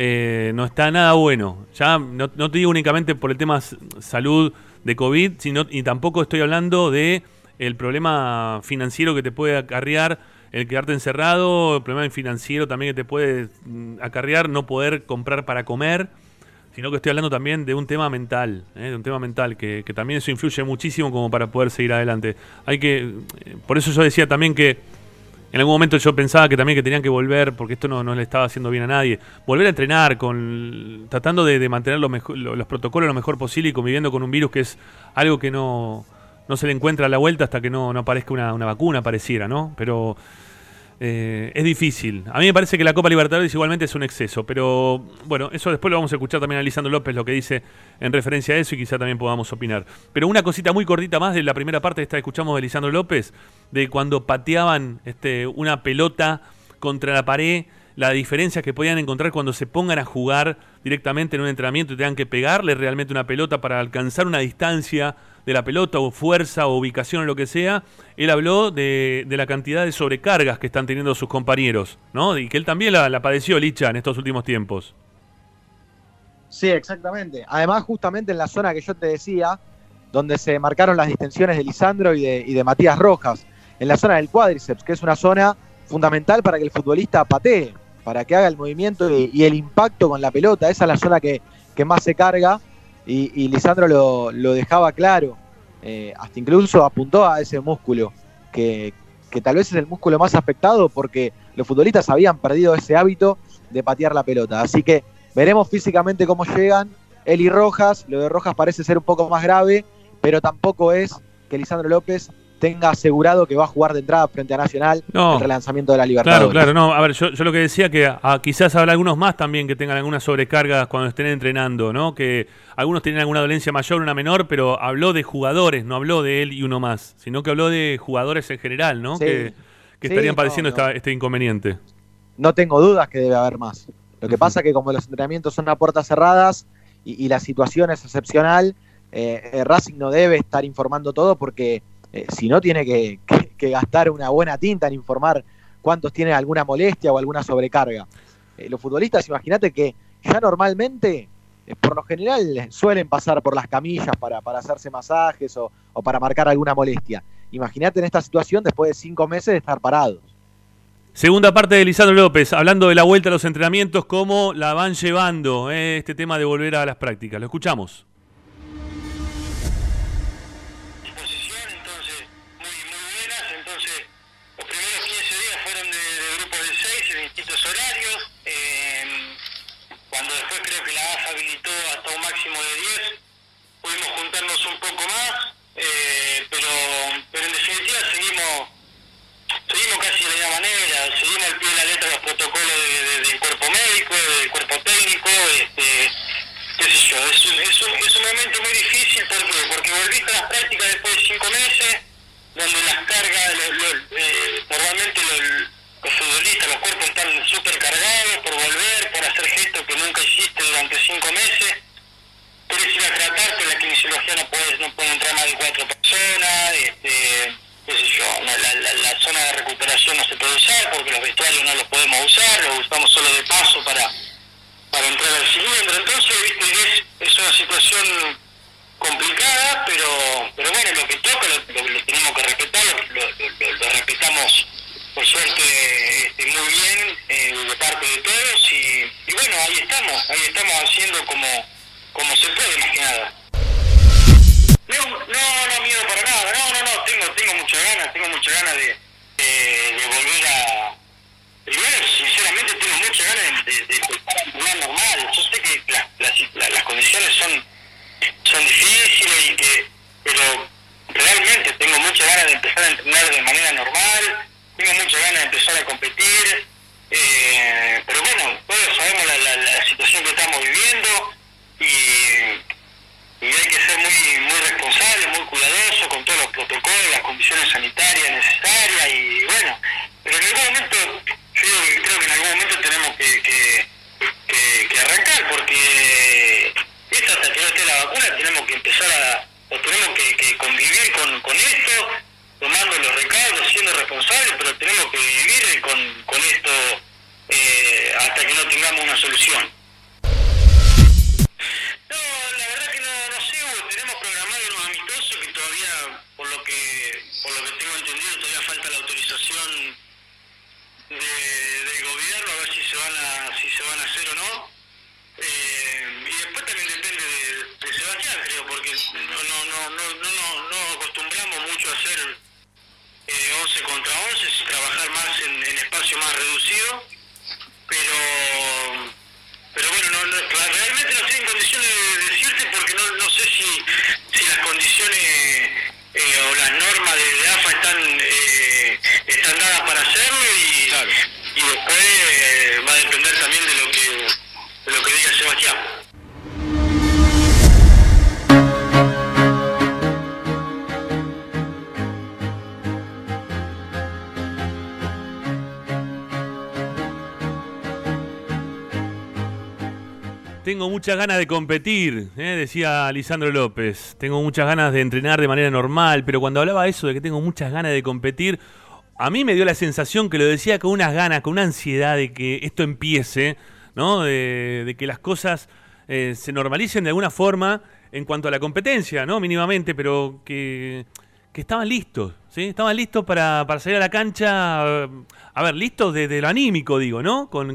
eh, no está nada bueno. Ya no, no te digo únicamente por el tema salud de COVID, sino y tampoco estoy hablando de el problema financiero que te puede acarrear el quedarte encerrado, el problema financiero también que te puede mm, acarrear no poder comprar para comer, sino que estoy hablando también de un tema mental, ¿eh? de un tema mental que, que también eso influye muchísimo como para poder seguir adelante. Hay que, eh, por eso yo decía también que en algún momento yo pensaba que también que tenían que volver, porque esto no, no le estaba haciendo bien a nadie, volver a entrenar, con tratando de, mantener lo mejor- lo- los protocolos lo mejor posible y conviviendo con un virus que es algo que no, no se le encuentra a la vuelta hasta que no, no aparezca una, una vacuna, pareciera, ¿no? Pero eh, es difícil. A mí me parece que la Copa Libertadores igualmente es un exceso, pero bueno, eso después lo vamos a escuchar también a Lisandro López lo que dice en referencia a eso y quizá también podamos opinar. Pero una cosita muy cortita más de la primera parte que esta escuchamos de Lisandro López, de cuando pateaban este, una pelota contra la pared, la diferencia que podían encontrar cuando se pongan a jugar directamente en un entrenamiento y tengan que pegarle realmente una pelota para alcanzar una distancia de la pelota o fuerza o ubicación o lo que sea, él habló de, de la cantidad de sobrecargas que están teniendo sus compañeros, ¿no? Y que él también la, padeció, Licha, en estos últimos tiempos. Sí, exactamente. Además, justamente en la zona que yo te decía, donde se marcaron las distensiones de Lisandro y de, y de Matías Rojas, en la zona del cuádriceps, que es una zona fundamental para que el futbolista patee, para que haga el movimiento y, y el impacto con la pelota. Esa es la zona que, que más se carga y, y Lisandro lo, dejaba claro. Eh, hasta incluso apuntó a ese músculo, que, que tal vez es el músculo más afectado porque los futbolistas habían perdido ese hábito de patear la pelota. Así que veremos físicamente cómo llegan. Eli Rojas, lo de Rojas parece ser un poco más grave, pero tampoco es que Lisandro López tenga asegurado que va a jugar de entrada frente a Nacional No. el relanzamiento de la Claro, Libertadores. claro, no, a ver, yo, yo lo que decía que quizás habrá algunos más también que tengan algunas sobrecargas cuando estén entrenando, ¿no? Que algunos tienen alguna dolencia mayor, una menor, pero habló de jugadores, no habló de él y uno más, sino que habló de jugadores en general, ¿no? Sí. Que, que Sí, estarían padeciendo no. esta- este inconveniente. no tengo dudas que debe haber más. Lo que pasa es que como los entrenamientos son a puertas cerradas y, y la situación es excepcional, eh, eh, Racing no debe estar informando todo porque eh, si no tiene que, gastar una buena tinta en informar cuántos tienen alguna molestia o alguna sobrecarga. Eh, los futbolistas, imagínate que ya normalmente, eh, por lo general, suelen pasar por las camillas para, hacerse masajes o, o para marcar alguna molestia. Imagínate en esta situación después de cinco meses de estar parados. Segunda parte de Lisandro López, hablando de la vuelta a los entrenamientos, cómo la van llevando este tema de volver a las prácticas. Lo escuchamos. Al pie de la letra los protocolos de- de- del cuerpo médico, del cuerpo técnico, este, qué sé yo, es un, es un, es un momento muy difícil, ¿por qué? Porque volviste a las prácticas después de cinco meses, donde las cargas, lo- lo- eh, normalmente lo- los futbolistas, los cuerpos están súper cargados por volver, por hacer gestos que nunca hiciste durante cinco meses, querés ir a tratarte, la kinesiología no puede, no puede entrar más de cuatro personas, este, qué sé yo, la, la, la zona de recuperación no se puede usar porque los vestuarios no los podemos usar, los usamos solo de paso para, para entrar al cilindro, entonces viste es, es una situación complicada, pero pero bueno, lo que toca lo, tenemos que respetar, lo respetamos por suerte este, muy bien eh, de parte de todos y, y bueno, ahí estamos, ahí estamos haciendo como, como se puede más que nada. No, no, no miedo para nada, no, no, no, tengo, tengo muchas ganas, tengo muchas ganas de, volver a... Primero, sinceramente, tengo muchas ganas de, de, de normal. Yo sé que la- las condiciones son, son difíciles y que, pero realmente tengo muchas ganas de empezar a entrenar de manera normal, tengo muchas ganas de empezar a competir, eh, pero bueno, todos sabemos la, la, la situación que estamos viviendo y, y hay que ser muy muy responsable, muy cuidadoso con todos los protocolos, las condiciones sanitarias necesarias y bueno, pero en algún momento, yo creo que en algún momento tenemos que, que, que, arrancar porque esto hasta que no esté la vacuna tenemos que empezar a, o tenemos que, convivir con, con esto, tomando los recaudos, siendo responsables, pero tenemos que vivir con, con esto eh, hasta que no tengamos una solución. Todavía, por lo que por lo que tengo entendido, todavía falta la autorización de, del gobierno a ver si se van a si se van a hacer o no. Eh, y después también depende de, de Sebastián, creo, porque no no no no no no, acostumbramos mucho a hacer eh, 11 contra 11, y trabajar más en, en espacio más reducido, pero pero bueno, no, no, realmente no estoy en condiciones de decirte porque no, no sé si, si las condiciones eh, o las normas de, de AFA están, eh, están dadas para hacerlo y, y después eh, va a depender también de lo que, de lo que diga Sebastián. Tengo muchas ganas de competir, ¿eh? decía Lisandro López. Tengo muchas ganas de entrenar de manera normal, pero cuando hablaba eso de que tengo muchas ganas de competir, a mí me dio la sensación que lo decía con unas ganas, con una ansiedad de que esto empiece, ¿no? De, de que las cosas eh, se normalicen de alguna forma en cuanto a la competencia, ¿no? Mínimamente, pero que, que estaban listos, ¿sí? Estaban listos para, para salir a la cancha, a ver, listos desde lo anímico, digo, ¿no? Con,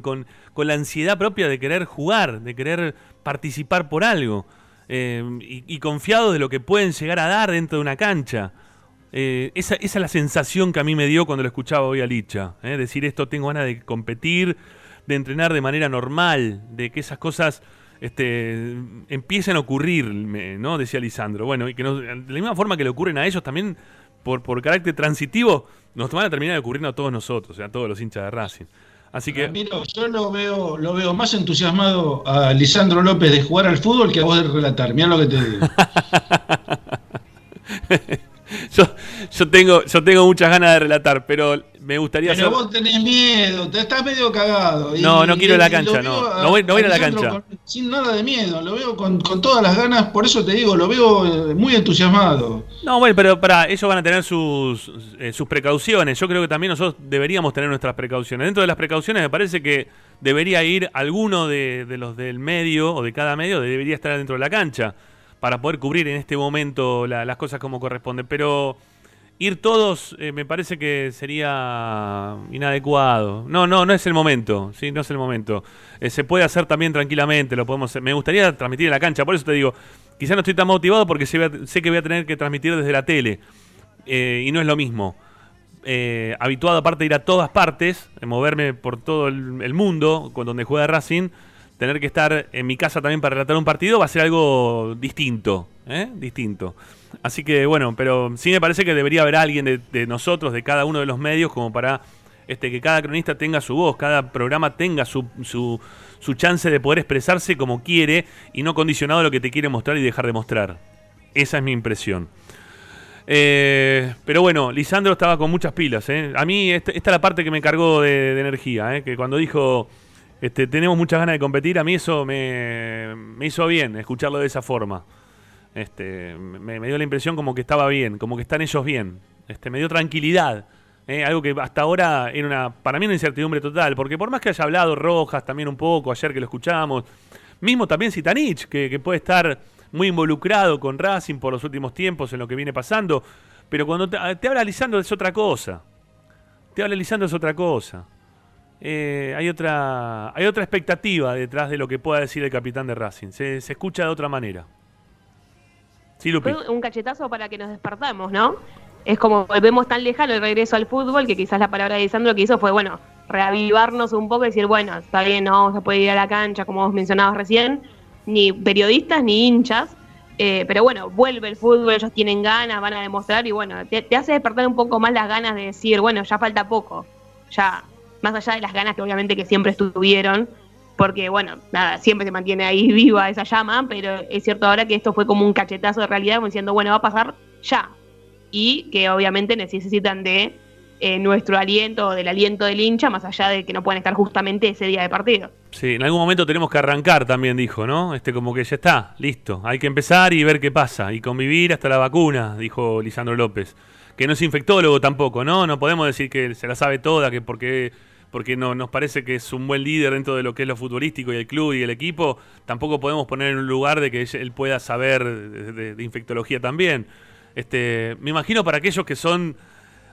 con la ansiedad propia de querer jugar, de querer participar por algo, eh, y, y confiados de lo que pueden llegar a dar dentro de una cancha. Eh, esa, es la sensación que a mí me dio cuando lo escuchaba hoy a Licha. ¿eh? Decir esto, tengo ganas de competir, de entrenar de manera normal, de que esas cosas este, empiecen a ocurrir, ¿no? Decía Lisandro. Bueno, y que no- de la misma forma que le ocurren a ellos también, por, carácter transitivo, nos van a terminar ocurriendo a todos nosotros, a todos los hinchas de Racing. Así que, Ramiro, yo lo veo, lo veo más entusiasmado a Lisandro López de jugar al fútbol que a vos de relatar. Mirá lo que te digo. yo, tengo, yo tengo muchas ganas de relatar, pero me gustaría Pero hacer- vos tenés miedo, te estás medio cagado. No, no quiero la cancha, no. No voy- no voy a la cancha. con- sin nada de miedo, lo veo con, con todas las ganas, por eso te digo, lo veo eh, muy entusiasmado. No, bueno, pero para ellos van a tener sus, eh, sus precauciones. Yo creo que también nosotros deberíamos tener nuestras precauciones. Dentro de las precauciones me parece que debería ir alguno de, de los del medio o de cada medio, debería estar dentro de la cancha para poder cubrir en este momento la- las cosas como corresponde. Pero ir todos eh, me parece que sería inadecuado. No, no, no es el momento. Sí, no es el momento. Eh, se puede hacer también tranquilamente. Lo podemos. Me gustaría transmitir en la cancha. Por eso te digo, quizá no estoy tan motivado porque sé, que voy a tener que transmitir desde la tele eh, y no es lo mismo. Eh, habituado aparte de ir a todas partes, moverme por todo el, mundo, donde juega Racing, tener que estar en mi casa también para relatar un partido va a ser algo distinto, distinto. Así que bueno, pero sí me parece que debería haber alguien de, nosotros, de cada uno de los medios, como para este, que cada cronista tenga su voz, cada programa tenga su, su, chance de poder expresarse como quiere y no condicionado a lo que te quiere mostrar y dejar de mostrar. Esa es mi impresión. Eh, pero bueno, Lisandro estaba con muchas pilas. ¿eh? A mí esta, esta es la parte que me cargó de, de energía. ¿eh? Que cuando dijo, este, tenemos muchas ganas de competir, a mí eso me, me hizo bien escucharlo de esa forma. Este, me, dio la impresión como que estaba bien, como que están ellos bien. Este, me dio tranquilidad. ¿eh? Algo que hasta ahora era una, para mí una incertidumbre total. Porque por más que haya hablado Rojas también un poco, ayer que lo escuchamos, mismo también Sitanich, que, puede estar muy involucrado con Racing por los últimos tiempos en lo que viene pasando. Pero cuando te, te habla Lisandro es otra cosa. Te habla Lisandro es otra cosa. Eh, hay otra hay otra expectativa detrás de lo que pueda decir el capitán de Racing. Se escucha de otra manera. Un cachetazo para que nos despertamos, ¿no? Es como volvemos tan lejano el regreso al fútbol que quizás la palabra de Lisandro que hizo fue, bueno, reavivarnos un poco y decir, bueno, está bien, no vamos a poder ir a la cancha, como vos mencionabas recién, ni periodistas ni hinchas, eh, pero bueno, vuelve el fútbol, ellos tienen ganas, van a demostrar y bueno, te, te hace despertar un poco más las ganas de decir, bueno, ya falta poco, ya, más allá de las ganas que obviamente que siempre estuvieron, porque bueno, nada, siempre se mantiene ahí viva esa llama, pero es cierto ahora que esto fue como un cachetazo de realidad, como diciendo, bueno, va a pasar ya, y que obviamente necesitan de eh, nuestro aliento, del aliento del hincha, más allá de que no puedan estar justamente ese día de partido. Sí, en algún momento tenemos que arrancar también, dijo, ¿no? Este como que ya está, listo. Hay que empezar y ver qué pasa. Y convivir hasta la vacuna, dijo Lisandro López. Que no es infectólogo tampoco, ¿no? No podemos decir que se la sabe toda, que porque, porque no, nos parece que es un buen líder dentro de lo que es lo futbolístico y el club y el equipo. Tampoco podemos poner en un lugar de que él pueda saber de, infectología también. Este, me imagino para aquellos que son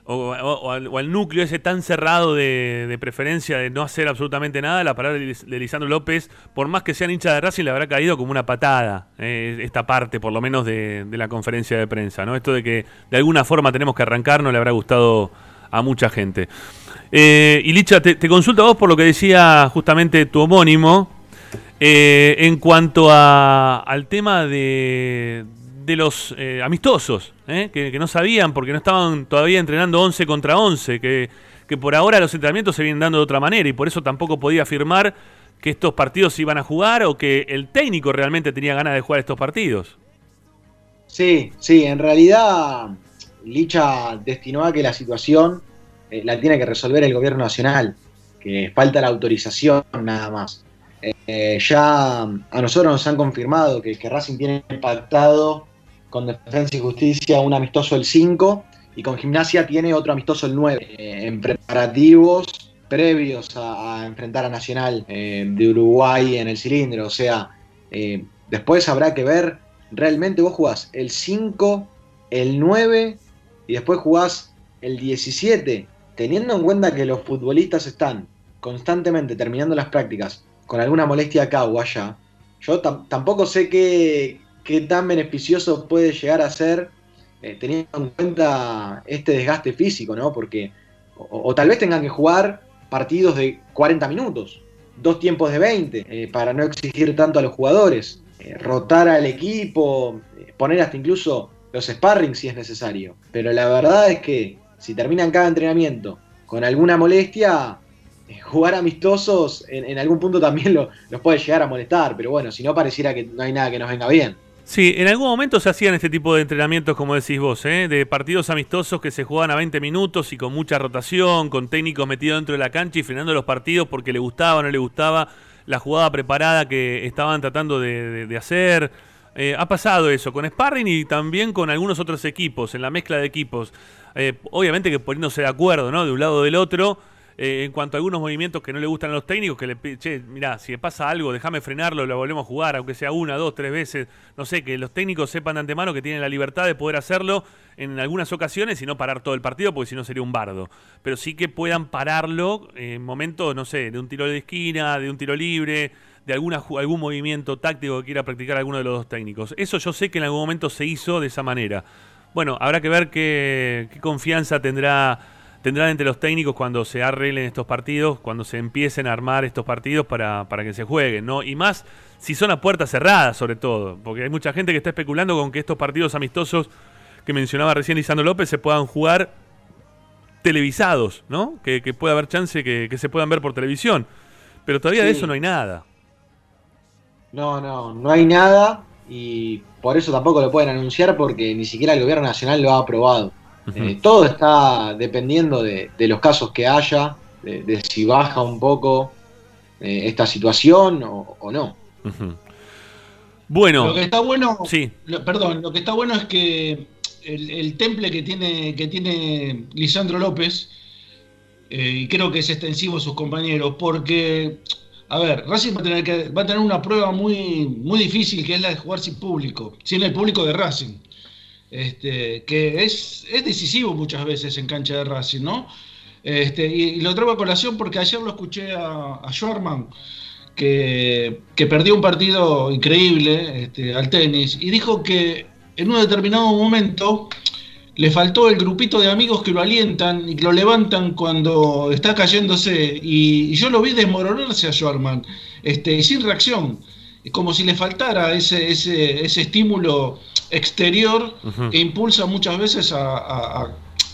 o, o- al, núcleo ese tan cerrado de, de preferencia de no hacer absolutamente nada, la palabra de, Lis- de Lisandro López, por más que sean hinchas de Racing, le habrá caído como una patada eh, esta parte, por lo menos, de, de la conferencia de prensa. ¿no? Esto de que de alguna forma tenemos que arrancar no le habrá gustado a mucha gente. Eh, y Licha, te, te consulto a vos por lo que decía justamente tu homónimo, eh, en cuanto a- al tema de, de los eh, amistosos, ¿eh? que, no sabían porque no estaban todavía entrenando 11 contra 11, que, que por ahora los entrenamientos se vienen dando de otra manera y por eso tampoco podía afirmar que estos partidos se iban a jugar o que el técnico realmente tenía ganas de jugar estos partidos. Sí, sí, en realidad Licha destinó a que la situación eh, la tiene que resolver el gobierno nacional, que falta la autorización nada más. Eh, ya a nosotros nos han confirmado que, Racing tiene pactado con Defensa y Justicia un amistoso el 5 y con Gimnasia tiene otro amistoso el 9, eh, en preparativos previos a, enfrentar a Nacional de Uruguay en el cilindro. O sea, después habrá que ver realmente vos jugás el 5, el 9 y después jugás el 17, teniendo en cuenta que los futbolistas están constantemente terminando las prácticas con alguna molestia acá o allá, yo tam- tampoco sé qué, qué tan beneficioso puede llegar a ser eh, teniendo en cuenta este desgaste físico, ¿no? Porque, o, tal vez tengan que jugar partidos de 40 minutos, dos tiempos de 20, eh, para no exigir tanto a los jugadores, eh, rotar al equipo, poner hasta incluso los sparring si es necesario. Pero la verdad es que si terminan cada entrenamiento con alguna molestia, eh, jugar amistosos en, algún punto también lo- los puede llegar a molestar, pero bueno, si no pareciera que no hay nada que nos venga bien. Sí, en algún momento se hacían este tipo de entrenamientos, como decís vos, ¿eh? de partidos amistosos que se jugaban a 20 minutos y con mucha rotación, con técnicos metidos dentro de la cancha y frenando los partidos porque le gustaba o no le gustaba la jugada preparada que estaban tratando de hacer. Eh, ha pasado eso con Sparring y también con algunos otros equipos, en la mezcla de equipos. Eh, obviamente que poniéndose de acuerdo, ¿no? De un lado o del otro. eh, en cuanto a algunos movimientos que no le gustan a los técnicos, que le che, mirá, si me pasa algo, déjame frenarlo, lo volvemos a jugar, aunque sea una, dos, tres veces. No sé, que los técnicos sepan de antemano que tienen la libertad de poder hacerlo en algunas ocasiones y no parar todo el partido, porque si no sería un bardo. Pero sí que puedan pararlo en momentos, no sé, de un tiro de esquina, de un tiro libre, de alguna, algún movimiento táctico que quiera practicar alguno de los dos técnicos. Eso yo sé que en algún momento se hizo de esa manera. Bueno, habrá que ver qué, qué confianza tendrá tendrán entre los técnicos cuando se arreglen estos partidos, cuando se empiecen a armar estos partidos para, para que se jueguen, ¿no? Y más si son a puertas cerradas, sobre todo, porque hay mucha gente que está especulando con que estos partidos amistosos que mencionaba recién Lisandro López se puedan jugar televisados, ¿no? Que, que pueda haber chance que, que se puedan ver por televisión. Pero todavía de eso no hay nada. No, no, no hay nada y por eso tampoco lo pueden anunciar porque ni siquiera el gobierno nacional lo ha aprobado. Eh, todo está dependiendo de, de los casos que haya, de, de si baja un poco eh, esta situación o, o no. Bueno, Lo que está bueno, sí. lo- perdón, lo que está bueno es que el, el temple que tiene, que tiene Lisandro López, eh, y creo que es extensivo a sus compañeros, porque, a ver, Racing va a tener, que, va a tener una prueba muy, muy difícil, que es la de jugar sin público, sin el público de Racing. Este, que es, es decisivo muchas veces en cancha de Racing, ¿no? Este, y, lo traigo a colación porque ayer lo escuché a, a Schwarman, que, que perdió un partido increíble este, al tenis, y dijo que en un determinado momento le faltó el grupito de amigos que lo alientan y que lo levantan cuando está cayéndose, y, y yo lo vi desmoronarse a Schwarman, este, sin reacción. Como si le faltara ese, ese, ese estímulo exterior que impulsa muchas veces a, a- a,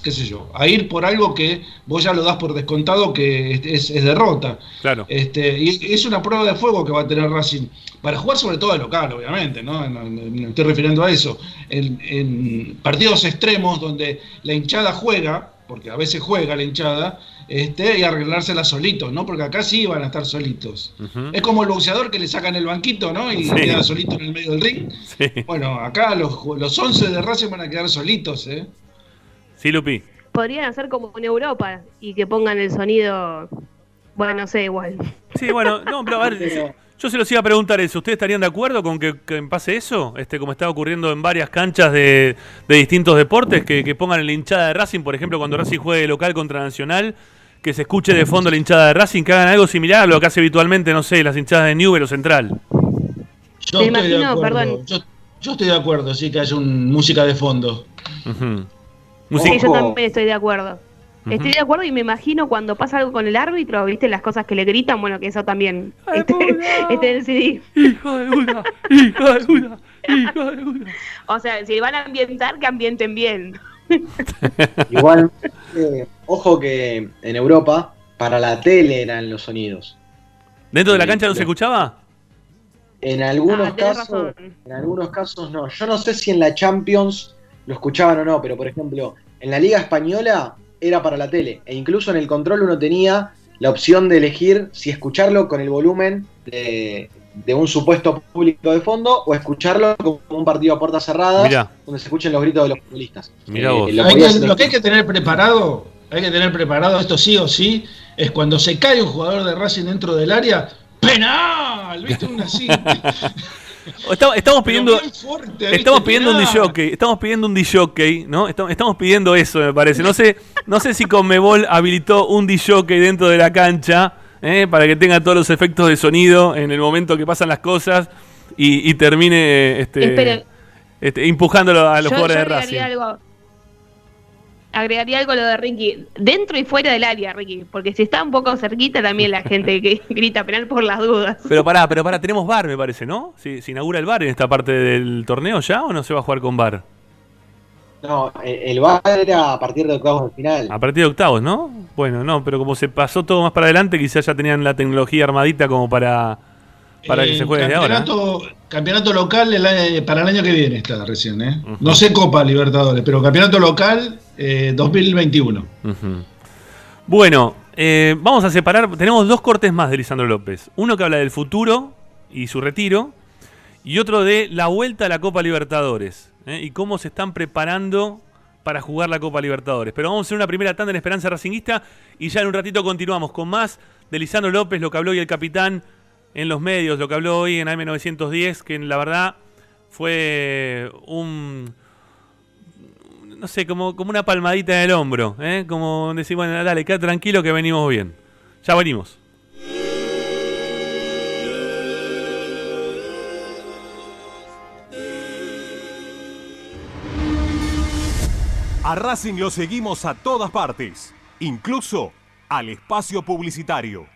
qué sé yo, a ir por algo que vos ya lo das por descontado que es, derrota. Claro. Este, y es una prueba de fuego que va a tener Racing para jugar sobre todo de local, obviamente, ¿no? Me estoy refiriendo a eso. En, en partidos extremos donde la hinchada juega, porque a veces juega la hinchada, este, y arreglársela solitos, ¿no? Porque acá sí van a estar solitos. Es como el boxeador que le sacan el banquito, ¿no? Y Sí. queda solito en el medio del ring. Sí. Bueno, acá los, los 11 de Racing van a quedar solitos, ¿eh? Sí, Lupi. Podrían hacer como en Europa y que pongan el sonido. Bueno, no sé, igual. Sí, bueno, no, pero a ver, yo se los iba a preguntar eso. ¿Ustedes estarían de acuerdo con que, que pase eso? Este, como está ocurriendo en varias canchas de, de distintos deportes, que, que pongan en la hinchada de Racing, por ejemplo, cuando Racing juegue local contra Nacional, que se escuche de fondo la hinchada de Racing, que hagan algo similar a lo que hace habitualmente, no sé, las hinchadas de Newell o Central. Yo Me estoy de acuerdo. perdón. Yo, yo estoy de acuerdo, sí, que haya un, música de fondo. Sí, yo también estoy de acuerdo. Estoy de acuerdo y me imagino cuando pasa algo con el árbitro, viste las cosas que le gritan, bueno, que eso también ¡Ay, este, este en el CD. Hijo de puta, hijo de puta, hijo de puta. O sea, si van a ambientar, que ambienten bien. Igual, eh, ojo que en Europa, para la tele eran los sonidos. ¿Dentro de la cancha no se escuchaba? En algunos Ah, casos, razón. en algunos casos no. Yo no sé si en la Champions lo escuchaban o no, pero por ejemplo, en la Liga Española era para la tele. E incluso en el control uno tenía la opción de elegir si escucharlo con el volumen de, de un supuesto público de fondo o escucharlo como un partido a puertas cerradas Mirá. donde se escuchen los gritos de los futbolistas. Mirá vos. lo que- lo que hay que tener preparado, hay que tener preparado, esto sí o sí, es cuando se cae un jugador de Racing dentro del área, ¡penal! ¿Viste? Una así. Estamos, estamos pidiendo, estamos pidiendo un. DJ, estamos pidiendo un DJ, ¿no? Estamos, estamos pidiendo eso, me parece. No sé, no sé si Conmebol habilitó un DJ dentro de la cancha ¿eh? para que tenga todos los efectos de sonido en el momento que pasan las cosas y, y termine este, este, empujándolo a los yo, jugadores yo de Racing. algo. Agregaría algo a lo de Ricky. Dentro y fuera del área, Ricky. Porque si está un poco cerquita, también la gente que grita penal por las dudas. Pero pará, pero pará, tenemos bar, me parece, ¿no? ¿Se, se inaugura el bar en esta parte del torneo ya o no se va a jugar con bar? No, el, el VAR era a partir de octavos de final. A partir de octavos, ¿no? Bueno, no, pero como se pasó todo más para adelante, quizás ya tenían la tecnología armadita como para, para que Eh, se juegue desde ahora. ¿eh? campeonato, local el año- para el año que viene está recién, ¿eh? No sé Copa Libertadores, pero campeonato local eh, 2021. Ujú. Bueno, eh, vamos a separar. Tenemos dos cortes más de Lisandro López. Uno que habla del futuro y su retiro. Y otro de la vuelta a la Copa Libertadores. ¿eh? Y cómo se están preparando para jugar la Copa Libertadores. Pero vamos a hacer una primera tanda en Esperanza Racinguista. Y ya en un ratito continuamos con más de Lisandro López, lo que habló hoy el capitán en los medios, lo que habló hoy en AM910. Que la verdad fue un no sé, como, como una palmadita en el hombro, ¿eh? Como decir, bueno, dale, queda tranquilo que venimos bien. Ya venimos. A Racing lo seguimos a todas partes, incluso al espacio publicitario.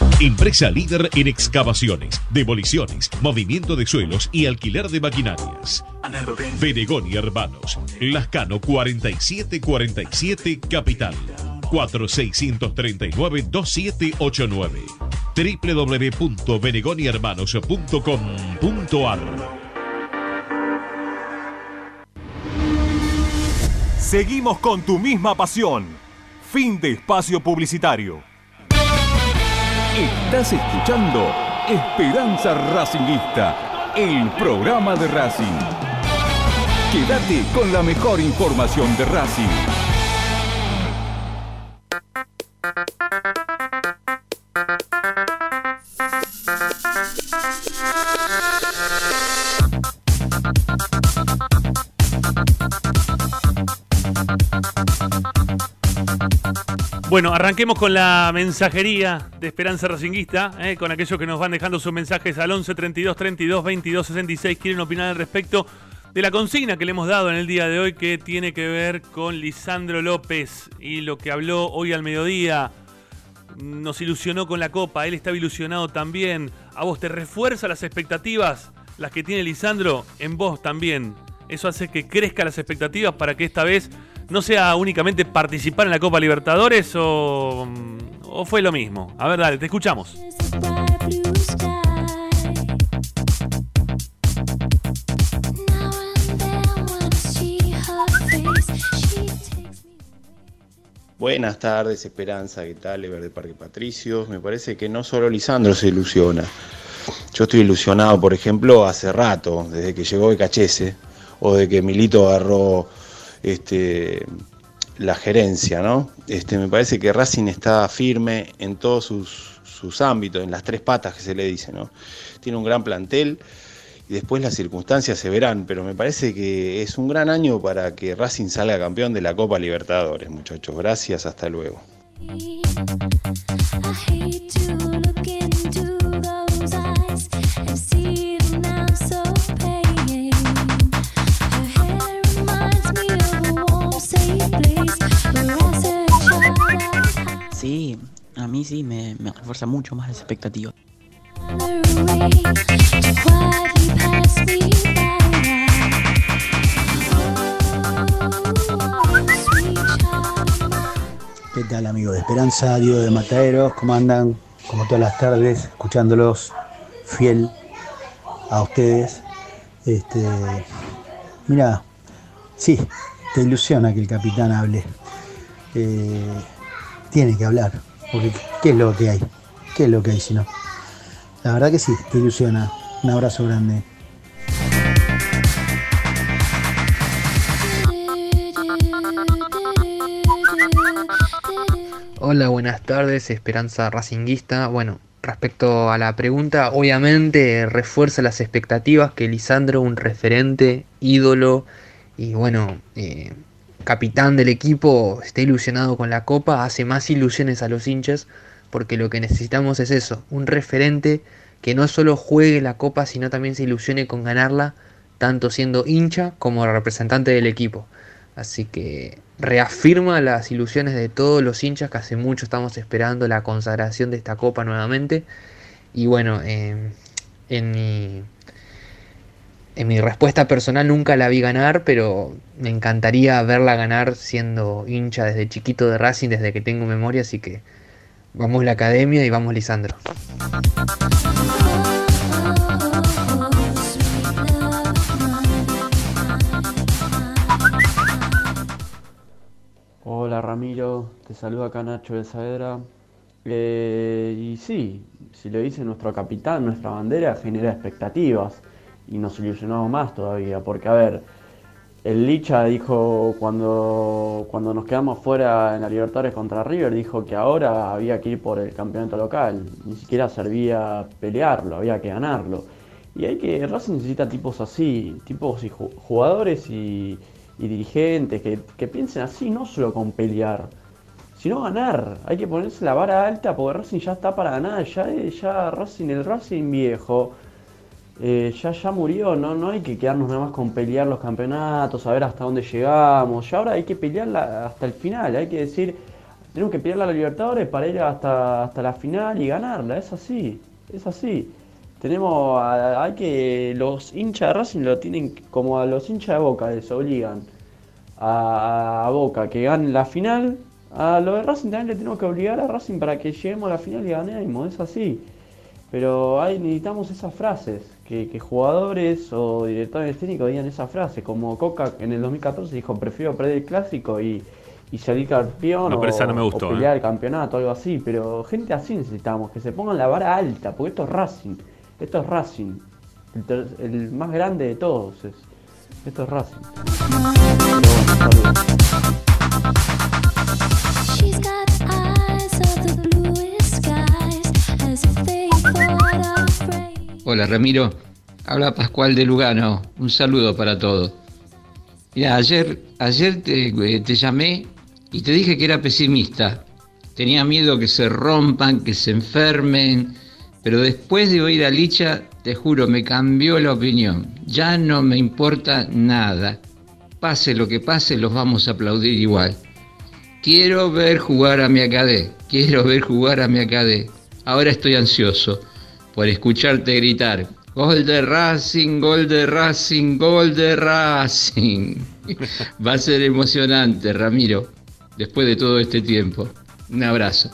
Empresa líder en excavaciones, demoliciones, movimiento de suelos y alquiler de maquinarias. Benegón y Hermanos, Lascano 4747 Capital. 4639-2789 www.benegonyhermanos.com.ar Seguimos con tu misma pasión. Fin de espacio publicitario. Estás escuchando Esperanza Racinguista, el programa de Racing. Quédate con la mejor información de Racing. Bueno, arranquemos con la mensajería de Esperanza Racinguista, eh, con aquellos que nos van dejando sus mensajes al 11 32 32 22 66. Quieren opinar al respecto de la consigna que le hemos dado en el día de hoy, que tiene que ver con Lisandro López y lo que habló hoy al mediodía. Nos ilusionó con la copa, él estaba ilusionado también. ¿A vos te refuerza las expectativas, las que tiene Lisandro? En vos también. Eso hace que crezcan las expectativas para que esta vez no sea únicamente participar en la Copa Libertadores o, fue lo mismo. A ver, dale, te escuchamos. Buenas tardes, Esperanza, ¿qué tal? Ever de Parque Patricios. Me parece que no solo Lisandro se ilusiona. Yo estoy ilusionado, por ejemplo, hace rato, desde que llegó Becachese, o de que Milito agarró este, la gerencia, ¿no? Este, me parece que Racing está firme en todos sus, sus ámbitos, en las tres patas que se le dice, ¿no? Tiene un gran plantel y después las circunstancias se verán, pero me parece que es un gran año para que Racing salga campeón de la Copa Libertadores, muchachos. Gracias, hasta luego. Sí, a mí sí me, me refuerza mucho más las expectativas. ¿Qué tal amigos de Esperanza, Diego de Mataderos? ¿Cómo andan? Como todas las tardes, escuchándolos fiel a ustedes. Este, mira, sí, te ilusiona que el capitán hable. Eh, tiene que hablar, porque ¿qué es lo que hay? ¿Qué es lo que hay si no? La verdad que sí, te ilusiona. Un abrazo grande. Hola, buenas tardes, Esperanza Racinguista. Bueno, respecto a la pregunta, obviamente refuerza las expectativas que Lisandro, un referente, ídolo y bueno, eh, capitán del equipo, esté ilusionado con la copa, hace más ilusiones a los hinchas, porque lo que necesitamos es eso, un referente que no solo juegue la copa, sino también se ilusione con ganarla, tanto siendo hincha como representante del equipo. Así que reafirma las ilusiones de todos los hinchas que hace mucho estamos esperando la consagración de esta copa nuevamente. Y bueno, eh, en, mi, en mi respuesta personal nunca la vi ganar, pero me encantaría verla ganar siendo hincha desde chiquito de Racing, desde que tengo memoria. Así que vamos la academia y vamos Lisandro. Hola Ramiro, te saluda acá Nacho de Saavedra. Eh, y sí, si lo dice nuestro capitán, nuestra bandera genera expectativas y nos ilusionamos más todavía, porque a ver, el Licha dijo cuando, cuando nos quedamos fuera en la Libertadores contra River, dijo que ahora había que ir por el campeonato local, ni siquiera servía pelearlo, había que ganarlo. Y hay que, Racing necesita tipos así, tipos y ju- jugadores y, y dirigentes que, que piensen así, no solo con pelear, sino ganar. Hay que ponerse la vara alta porque Racing ya está para ganar, ya, ya Racing, el Racing viejo, eh, ya, ya murió, ¿no? no hay que quedarnos nada más con pelear los campeonatos, a ver hasta dónde llegamos. Ya ahora hay que pelearla hasta el final, hay que decir, tenemos que pelearla a la Libertadores para ir hasta, hasta la final y ganarla, es así, es así. Tenemos, a- hay que, los hinchas de Racing lo tienen como a los hinchas de Boca, les obligan a, a Boca que ganen la final. A lo de Racing también le tenemos que obligar a Racing para que lleguemos a la final y ganemos, es así. Pero hay, necesitamos esas frases, que, que jugadores o directores técnicos digan esa frase, como Coca en el 2014 dijo, prefiero perder el clásico y, y salir campeón No, pero o, esa no me gustó, o pelear el campeonato, algo así. Pero gente así necesitamos, que se pongan la vara alta, porque esto es Racing, esto es Racing, el, ter- el más grande de todos, es, esto es Racing. Hola Ramiro, habla Pascual de Lugano, un saludo para todos. Mira, ayer, ayer te, eh, te llamé y te dije que era pesimista Tenía miedo que se rompan, que se enfermen, pero después de oír a Licha, te juro, me cambió la opinión. Ya no me importa nada. Pase lo que pase, los vamos a aplaudir igual. Quiero ver jugar a mi Acadé, quiero ver jugar a mi Acadé. Ahora estoy ansioso por escucharte gritar. Gol de Racing, gol de Racing, gol de Racing. Va a ser emocionante, Ramiro, después de todo este tiempo. Un abrazo.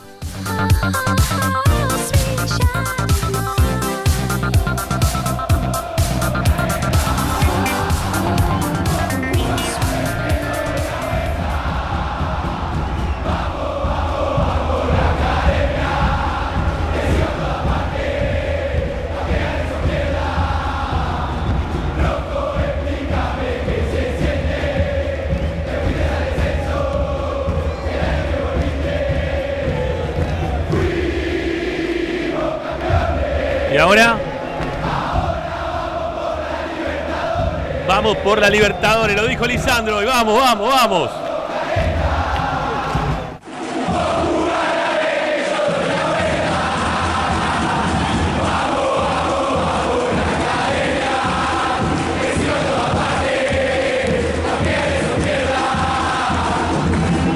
Por la Libertadores, lo dijo Lisandro. Y vamos, vamos, vamos.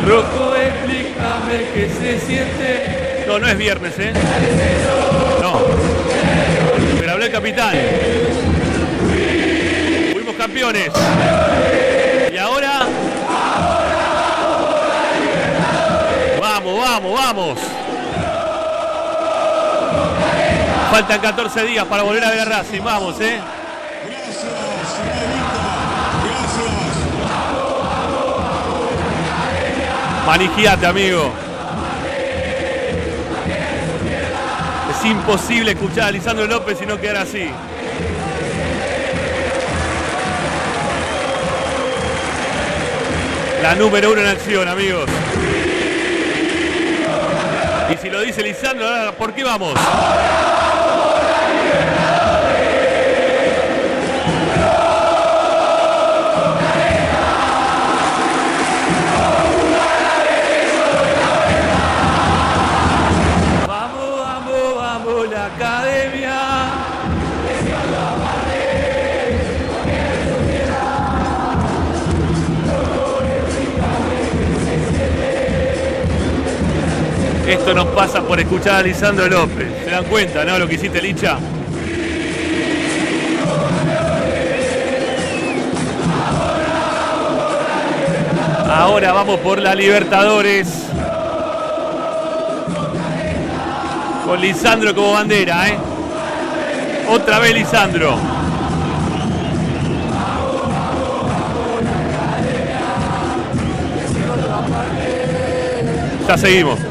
Rojo, explícame qué se siente. No, no es viernes, ¿eh? No. Pero habló el capitán. Campeones. Y ahora. Vamos, vamos, vamos. Faltan 14 días para volver a ver a Racing. Vamos, ¿eh? Manigiate, amigo. Es imposible escuchar a Lisandro López y no quedar así. La número uno en acción, amigos. Y si lo dice Lisandro, ¿por qué? Vamos, Esto nos pasa por escuchar a Lisandro López. ¿Se dan cuenta, no? Lo que hiciste, Licha. Ahora vamos por la Libertadores. Con Lisandro como bandera, ¿eh? Otra vez Lisandro. Ya seguimos.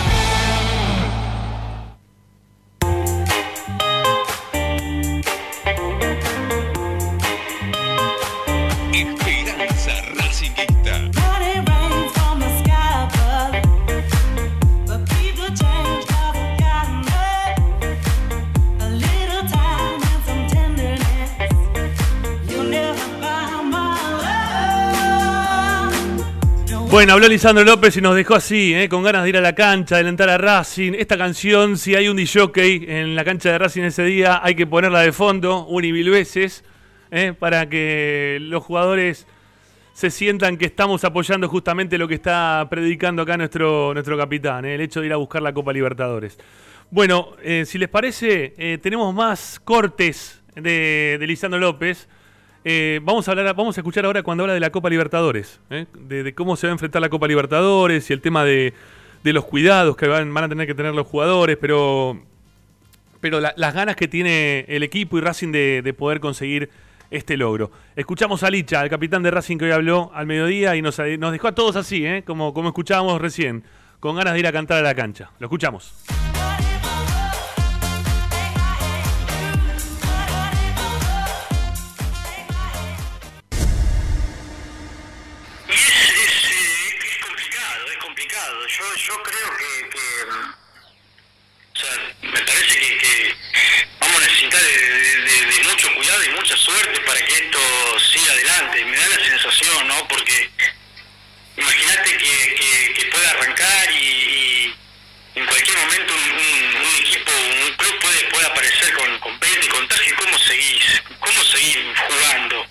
Bueno, habló Lisandro López y nos dejó así, ¿eh? con ganas de ir a la cancha, adelantar a Racing. Esta canción, si hay un DJ en la cancha de Racing ese día, hay que ponerla de fondo, una y mil veces, ¿eh? para que los jugadores se sientan que estamos apoyando justamente lo que está predicando acá nuestro, nuestro capitán, ¿eh? el hecho de ir a buscar la Copa Libertadores. Bueno, si les parece, tenemos más cortes de, de Lisandro López. Eh, vamos a hablar, vamos a escuchar ahora cuando habla de la Copa Libertadores, ¿eh? de, cómo se va a enfrentar la Copa Libertadores y el tema de, de los cuidados que van, a tener que tener los jugadores, pero, pero la- las ganas que tiene el equipo y Racing de, de poder conseguir este logro. Escuchamos a Licha, el capitán de Racing que hoy habló al mediodía y nos, nos dejó a todos así, ¿eh? como, como escuchábamos recién, con ganas de ir a cantar a la cancha. Lo escuchamos. Vamos a necesitar de, de- mucho cuidado y mucha suerte para que esto siga adelante. Me da la sensación, ¿no? Porque imagínate que, que, pueda arrancar y, y en cualquier momento un, equipo, un club puede, puede aparecer con, con 20 contagios. ¿Cómo seguís? ¿Cómo seguir jugando?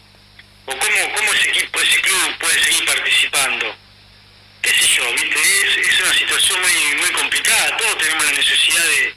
¿O cómo, cómo ese equipo, ese club puede seguir participando? qué sé yo, viste, es, es una situación muy, muy complicada, todos tenemos la necesidad de,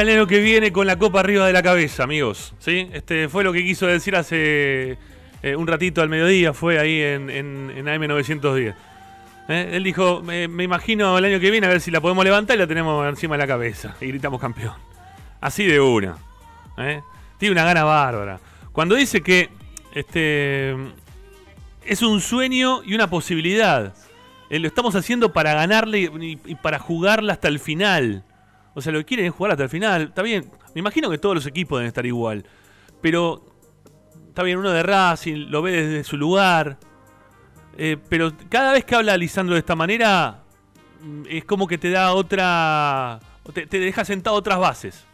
El año que viene con la copa arriba de la cabeza, amigos. ¿Sí? Este fue lo que quiso decir hace eh, un ratito al mediodía, fue ahí en, en, en AM910. ¿Eh? Él dijo, me, imagino el año que viene a ver si la podemos levantar y la tenemos encima de la cabeza. Y gritamos campeón. Así de una. ¿eh? Tiene una gana bárbara. Cuando dice que este es un sueño y una posibilidad. Eh, lo estamos haciendo para ganarle y para jugarla hasta el final. O sea, lo que quieren es jugar hasta el final. Está bien. Me imagino que todos los equipos deben estar igual. Pero está bien, uno de Racing lo ve desde su lugar. Eh, pero cada vez que habla Lisandro de esta manera, mm, es como que te da otra. Te, deja sentado otras bases.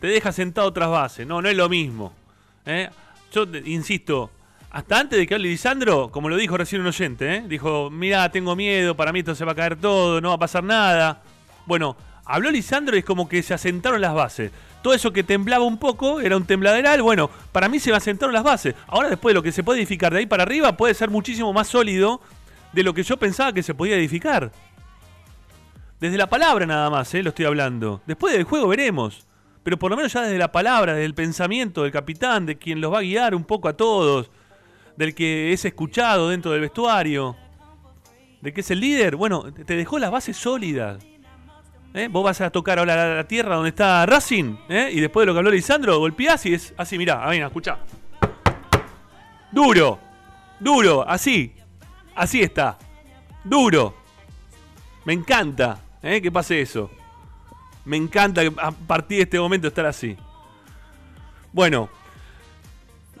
Te deja sentado otras bases. No, no es lo mismo. ¿eh? Yo insisto, hasta antes de que hable Lisandro, como lo dijo recién un oyente, ¿eh? dijo, mira, tengo miedo, para mí esto se va a caer todo, no va a pasar nada. Bueno, habló Lisandro y es como que se asentaron las bases. Todo eso que temblaba un poco era un tembladeral, bueno, para mí se asentaron las bases. Ahora después de lo que se puede edificar de ahí para arriba puede ser muchísimo más sólido de lo que yo pensaba que se podía edificar. Desde la palabra nada más, ¿eh? lo estoy hablando. Después del juego veremos. Pero por lo menos ya desde la palabra, desde el pensamiento del capitán, de quien los va a guiar un poco a todos, del que es escuchado dentro del vestuario, de que es el líder, bueno, te dejó las bases sólidas. ¿Eh? Vos vas a tocar ahora la, la tierra donde está Racing, ¿eh? y después de lo que habló Lisandro, golpeás y es así, mirá, venga, escuchá. Duro, duro, así, así está, duro. Me encanta ¿eh? que pase eso. Me encanta que a partir de este momento estar así. Bueno,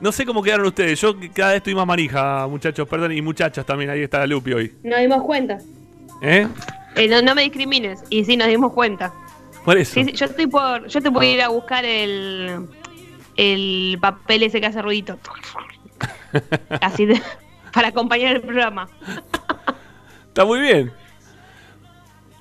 no sé cómo quedaron ustedes. Yo cada vez estoy más manija, muchachos, perdón, y muchachas también. Ahí está Lupi hoy. Nos dimos cuenta. ¿Eh? Eh, no, no me discrimines. Y sí, nos dimos cuenta. Por eso. Sí, sí, yo estoy por, yo te puedo ir a buscar el, el papel ese que hace ruidito. Así de- para acompañar el programa. Está muy bien.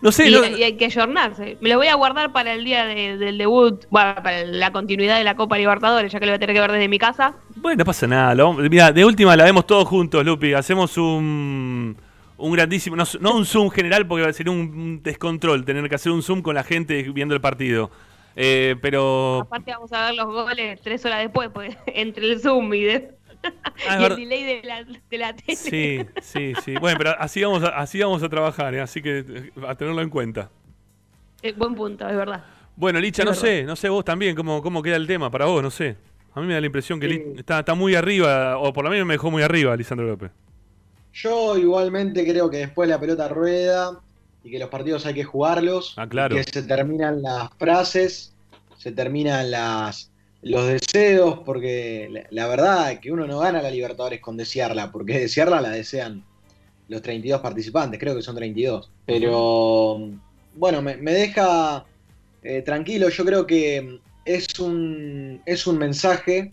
No sé, y, no- y hay que ayornarse. Me lo voy a guardar para el día de- del debut, bueno, para la continuidad de la Copa Libertadores, ya que lo voy a tener que ver desde mi casa. Bueno, no pasa nada. mira, de última la vemos todos juntos, Lupi. Hacemos un, un grandísimo. No, no un Zoom general, porque sería un, un descontrol tener que hacer un Zoom con la gente viendo el partido. Eh, pero. Aparte vamos a ver los goles tres horas después, pues, entre el Zoom y, de- Ah, y el verdad. delay de la, de la tele. Sí, sí, sí. Bueno, pero así vamos a, así vamos a trabajar, ¿eh? así que eh, a tenerlo en cuenta. Eh, buen punto, es verdad. Bueno, Licha, Es no verdad. sé, no sé vos también cómo, cómo queda el tema para vos, no sé. A mí me da la impresión que está, está muy arriba, o por lo menos me dejó muy arriba Lisandro López. Yo igualmente creo que después la pelota rueda y que los partidos hay que jugarlos. Ah, claro. Que se terminan las frases, se terminan las, los deseos, porque la, la verdad es que uno no gana la Libertadores con desearla, porque desearla la desean los 32 participantes, creo que son 32. Pero bueno, me, me deja eh, tranquilo, yo creo que es un, es un mensaje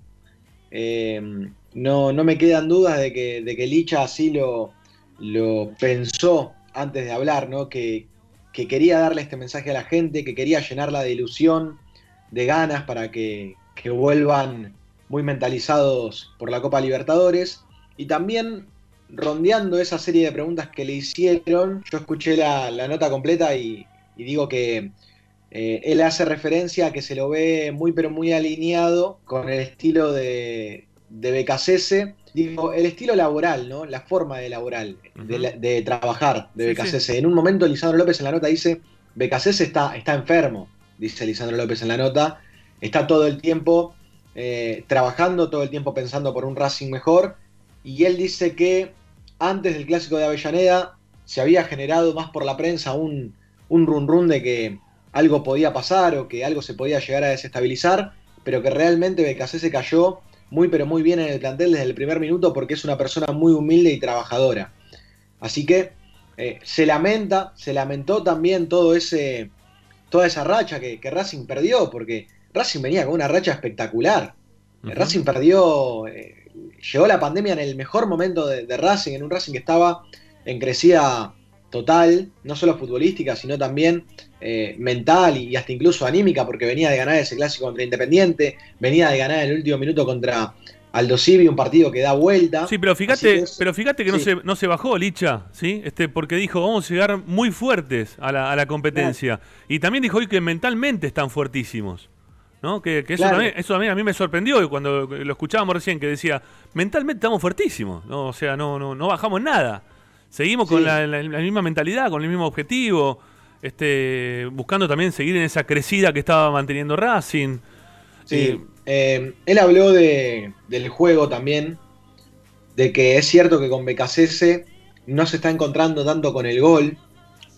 eh, no, no me quedan dudas de que, de que Licha así lo, lo pensó antes de hablar, ¿no? Que, que quería darle este mensaje a la gente, que quería llenarla de ilusión, de ganas para que, que vuelvan muy mentalizados por la Copa Libertadores. Y también rondeando esa serie de preguntas que le hicieron, yo escuché la, la nota completa y, digo que eh, él hace referencia a que se lo ve muy pero muy alineado con el estilo de, de Becasese. Digo, el estilo laboral, ¿no? La forma de laboral, de, la- de trabajar de Sí, Becasese. En un momento Lisandro López en la nota dice, Becasese está, está enfermo, dice Lisandro López en la nota. Está todo el tiempo eh, trabajando, todo el tiempo pensando por un Racing mejor. Y él dice que antes del clásico de Avellaneda se había generado más por la prensa un, un run run de que algo podía pasar o que algo se podía llegar a desestabilizar, pero que realmente Becasese cayó muy pero muy bien en el plantel desde el primer minuto porque es una persona muy humilde y trabajadora. Así que eh, se lamenta, se lamentó también todo ese, toda esa racha que, que Racing perdió, porque Racing venía con una racha espectacular. Racing perdió, eh, llegó la pandemia en el mejor momento de, de Racing, en un Racing que estaba en crecida total, no solo futbolística, sino también eh, mental y, hasta incluso anímica, porque venía de ganar ese clásico contra Independiente, venía de ganar el último minuto contra Aldo Civi, un partido que da vuelta. Sí, pero fíjate, es- pero fíjate que no, se, no se bajó Licha, ¿sí? Este, porque dijo, vamos a llegar muy fuertes a la, a la competencia. Y también dijo hoy que mentalmente están fuertísimos. ¿No? Que, que eso, Claro. también, eso también a mí me sorprendió cuando lo escuchábamos recién, que decía, mentalmente estamos fuertísimos, ¿no? O sea, no, no, no bajamos nada. Seguimos con Sí. la, la- la misma mentalidad, con el mismo objetivo, este, buscando también seguir en esa crecida que estaba manteniendo Racing. Sí, Eh, eh, él habló de, del juego también, de que es cierto que con Becasese no se está encontrando tanto con el gol,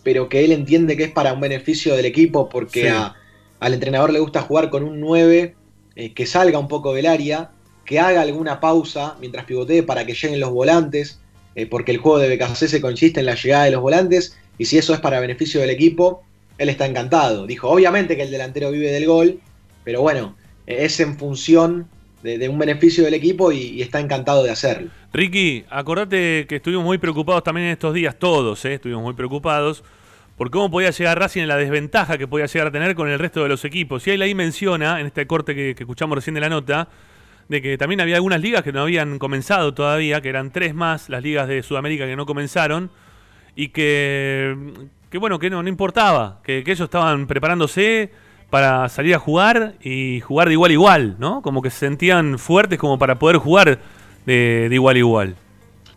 pero que él entiende que es para un beneficio del equipo porque Sí. a- al entrenador le gusta jugar con un 9 eh, que salga un poco del área, que haga alguna pausa mientras pivotee para que lleguen los volantes, eh, porque el juego de Becasese consiste en la llegada de los volantes y si eso es para beneficio del equipo, él está encantado. Dijo, obviamente que el delantero vive del gol, pero bueno, es en función de- un beneficio del equipo y, y está encantado de hacerlo. Ricky, acordate que estuvimos muy preocupados también en estos días, todos, ¿eh? estuvimos muy preocupados por cómo podía llegar Racing en la desventaja que podía llegar a tener con el resto de los equipos. Y él ahí menciona, en este corte que, que escuchamos recién de la nota, de que también había algunas ligas que no habían comenzado todavía, que eran tres más las ligas de Sudamérica que no comenzaron, y que, que bueno, que no, no importaba, que, que ellos estaban preparándose para salir a jugar y jugar de igual a igual, ¿no? Como que se sentían fuertes como para poder jugar de, de igual a igual.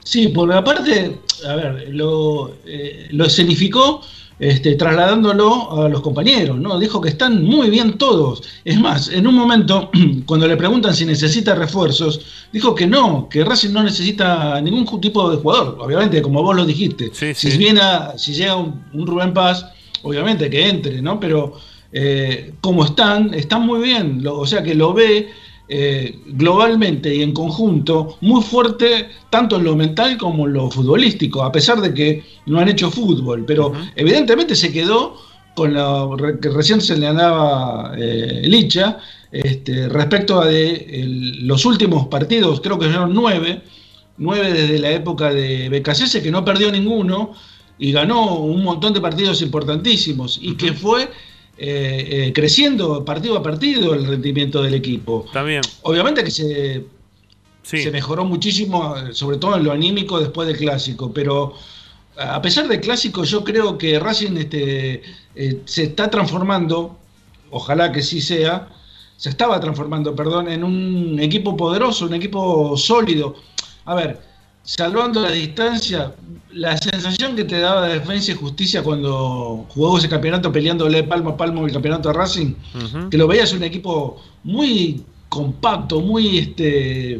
Sí, porque aparte, a ver, lo, eh, lo escenificó este, trasladándolo a los compañeros, ¿no? Dijo que están muy bien todos. Es más, en un momento, cuando le preguntan si necesita refuerzos, dijo que no, que Racing no necesita ningún tipo de jugador. Obviamente, como vos lo dijiste, si viene a- si llega un, un Rubén Paz, obviamente que entre, ¿no? Pero eh, como están, están muy bien. Lo- o sea que lo ve eh, globalmente y en conjunto muy fuerte tanto en lo mental como en lo futbolístico, a pesar de que no han hecho fútbol, pero evidentemente se quedó con lo que recién se le andaba eh, Licha este, respecto a de, el- los últimos partidos, creo que fueron nueve, nueve desde la época de Becasese, que no perdió ninguno y ganó un montón de partidos importantísimos y que fue eh, eh, creciendo partido a partido el rendimiento del equipo. También. Obviamente que se, se mejoró muchísimo, sobre todo en lo anímico después del clásico, pero a pesar del clásico yo creo que Racing este, eh, se está transformando, ojalá que sí sea, se estaba transformando, perdón, en un equipo poderoso, un equipo sólido. A ver, salvando la distancia, la sensación que te daba de Defensa y Justicia cuando jugó ese campeonato peleándole palmo a palmo el campeonato de Racing, que lo veías un equipo muy compacto, muy este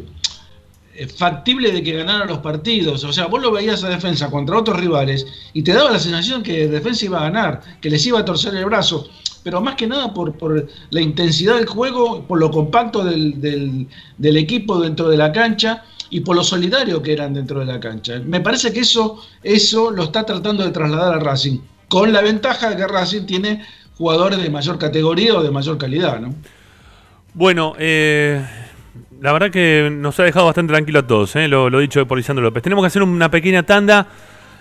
eh, factible de que ganara los partidos. O sea, vos lo veías a defensa contra otros rivales y te daba la sensación que defensa iba a ganar, que les iba a torcer el brazo. Pero más que nada por, por la intensidad del juego, por lo compacto del, del- del equipo dentro de la cancha y por lo solidario que eran dentro de la cancha. Me parece que eso, eso lo está tratando de trasladar a Racing, con la ventaja de que Racing tiene jugadores de mayor categoría o de mayor calidad, ¿no? Bueno, eh, la verdad que nos ha dejado bastante tranquilo a todos, eh, lo, dicho por Lisandro López. Tenemos que hacer una pequeña tanda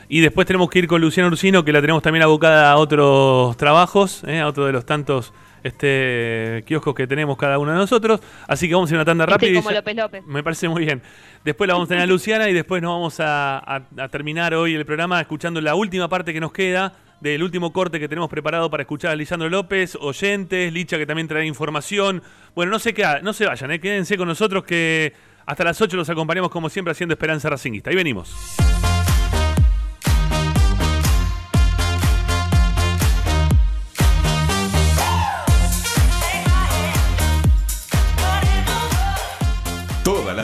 y después tenemos que ir con Luciano Ursino, que la tenemos también abocada a otros trabajos, eh, a otro de los tantos este, kioscos que tenemos cada uno de nosotros. Así que vamos a ir una tanda Este rápida. como ya- López López. Me parece muy bien. Después la vamos a tener a Luciana y después nos vamos a, a- a terminar hoy el programa escuchando la última parte que nos queda del último corte que tenemos preparado para escuchar a Lisandro López, oyentes, Licha que también trae información. Bueno, no se, queda, no se vayan, eh, quédense con nosotros que hasta las 8 los acompañamos como siempre haciendo Esperanza Racingista. Ahí venimos.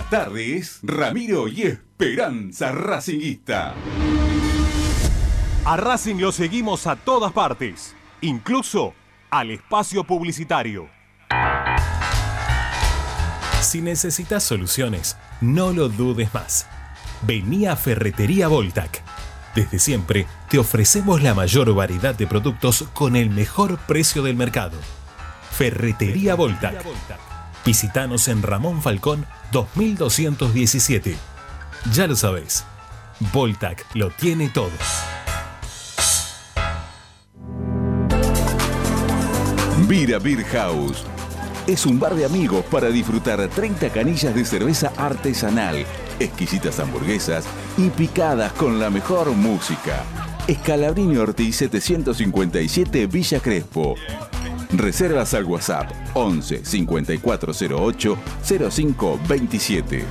Las tardes, Ramiro y Esperanza Racinguista. A Racing lo seguimos a todas partes, incluso al espacio publicitario. Si necesitas soluciones, no lo dudes más. Vení a Ferretería Voltac. Desde siempre te ofrecemos la mayor variedad de productos con el mejor precio del mercado. Ferretería Voltac. Visítanos en Ramón Falcón 2217. Ya lo sabéis, Voltac lo tiene todo. Vira Beer House. Es un bar de amigos para disfrutar 30 canillas de cerveza artesanal, exquisitas hamburguesas y picadas con la mejor música. Escalabrini Ortiz 757 Villa Crespo. Reservas al WhatsApp 11 5408 0527.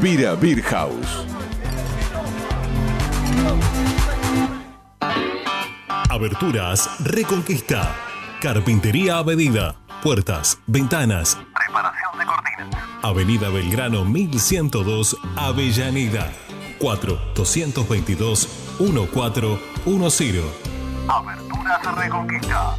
Vira Beer House. Aberturas Reconquista. Carpintería a medida. Puertas, ventanas. Preparación de cortinas. Avenida Belgrano 1102, Avellaneda. 4 222 1410. Aberturas Reconquista.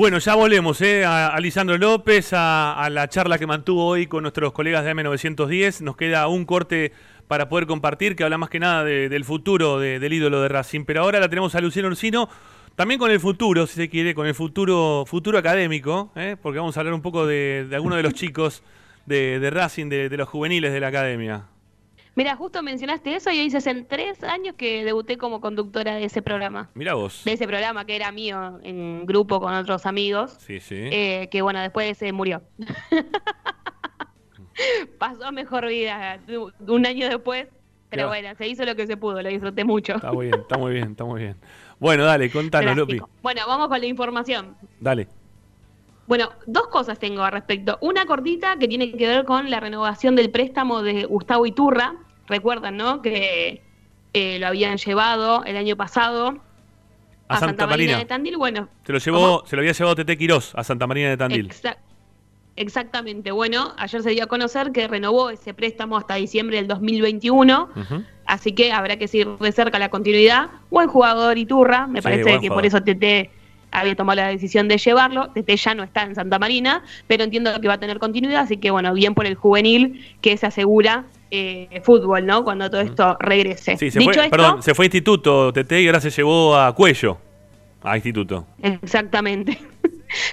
Bueno, ya volvemos ¿eh? a, Lisandro López, a, a la charla que mantuvo hoy con nuestros colegas de M910. Nos queda un corte para poder compartir que habla más que nada de- del futuro de- del ídolo de Racing. Pero ahora la tenemos a Luciano Ursino, también con el futuro, si se quiere, con el futuro, futuro académico, ¿eh? porque vamos a hablar un poco de, de algunos de los chicos de, Racing, de los juveniles de la academia. Mira, justo mencionaste eso y hoy hace tres años que debuté como conductora de ese programa. Mira vos. De ese programa que era mío en grupo con otros amigos. Sí, sí. eh, que bueno, después se murió. Pasó a mejor vida un año después. Pero bueno, se hizo lo que se pudo, lo disfruté mucho. Está muy bien, está muy bien, está muy bien. Bueno, dale, contanos. Drástico. Bueno, vamos con la información. Dale. Bueno, dos cosas tengo al respecto. Una cortita que tiene que ver con la renovación del préstamo de Gustavo Iturra. Recuerdan, ¿no? Que eh, lo habían llevado el año pasado A Santa Marina. de Tandil. Bueno, Se lo llevó, se lo había llevado Tete Quirós a Santa Marina de Tandil. Exa- exactamente. Bueno, ayer se dio a conocer que renovó ese préstamo hasta diciembre del 2021. Ujú. Así que habrá que seguir de cerca la continuidad. Buen jugador Iturra, me Sí, parece que por eso Tete había tomado la decisión de llevarlo. Tete ya no está en Santa Marina, pero entiendo que va a tener continuidad, así que bueno, bien por el juvenil que se asegura eh, fútbol, ¿no? Cuando todo esto regrese. Sí, se Dicho fue, esto, perdón, se fue a Instituto Tete y ahora se llevó a Cuello. A Instituto. Exactamente.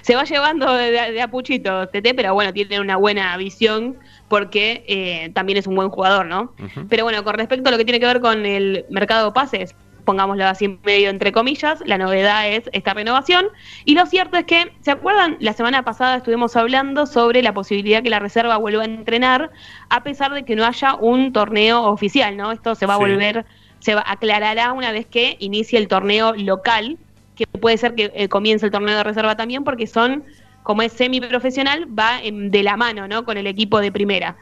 Se va llevando de, de a puchito Tete, pero bueno, tiene una buena visión porque eh, también es un buen jugador, ¿no? Pero bueno, con respecto a lo que tiene que ver con el mercado de pases, pongámoslo así medio entre comillas, la novedad es esta renovación. Y lo cierto es que, ¿se acuerdan? La semana pasada estuvimos hablando sobre la posibilidad que la reserva vuelva a entrenar, a pesar de que no haya un torneo oficial, ¿no? Esto se va a Sí. volver, se va, aclarará una vez que inicie el torneo local que puede ser que eh, comience el torneo de reserva también, porque son, como es semiprofesional, va em, de la mano, ¿no? Con el equipo de primera.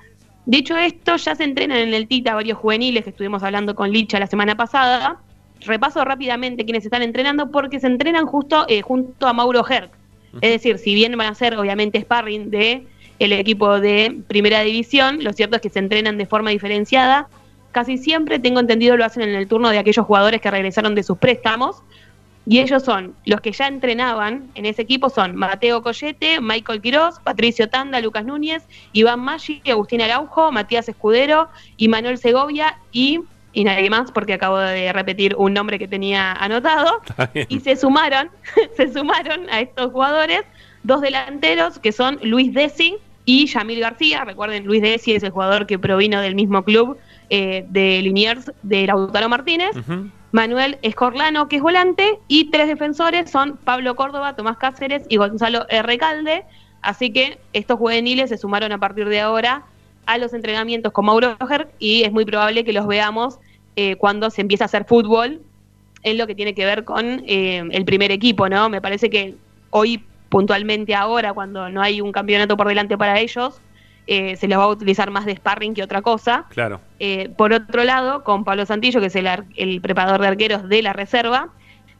Dicho esto, ya se entrenan en el Tita varios juveniles que estuvimos hablando con Licha la semana pasada. Repaso rápidamente quienes están entrenando porque se entrenan justo eh, junto a Mauro Herc. Es decir, si bien van a ser obviamente sparring de el equipo de primera división, lo cierto es que se entrenan de forma diferenciada. Casi siempre, tengo entendido, lo hacen en el turno de aquellos jugadores que regresaron de sus préstamos. Y ellos son, los que ya entrenaban en ese equipo son Mateo Collete, Michael Quiroz, Patricio Tanda, Lucas Núñez, Iván Maggi, Agustín Araujo, Matías Escudero y Manuel Segovia y, y nadie más porque acabo de repetir un nombre que tenía anotado. Y se sumaron, se sumaron a estos jugadores dos delanteros que son Luis Desi y Yamil García. Recuerden, Luis Desi es el jugador que provino del mismo club eh, de Liniers de Lautaro Martínez. Manuel Escorlano, que es volante, y tres defensores son Pablo Córdoba, Tomás Cáceres y Gonzalo Recalde. Así que estos juveniles se sumaron a partir de ahora a los entrenamientos con Mauro Herc y es muy probable que los veamos eh, cuando se empiece a hacer fútbol en lo que tiene que ver con eh, el primer equipo, ¿no? Me parece que hoy, puntualmente ahora, cuando no hay un campeonato por delante para ellos, eh, se los va a utilizar más de sparring que otra cosa. Claro. Eh, por otro lado, con Pablo Santillo, que es el, el preparador de arqueros de la reserva,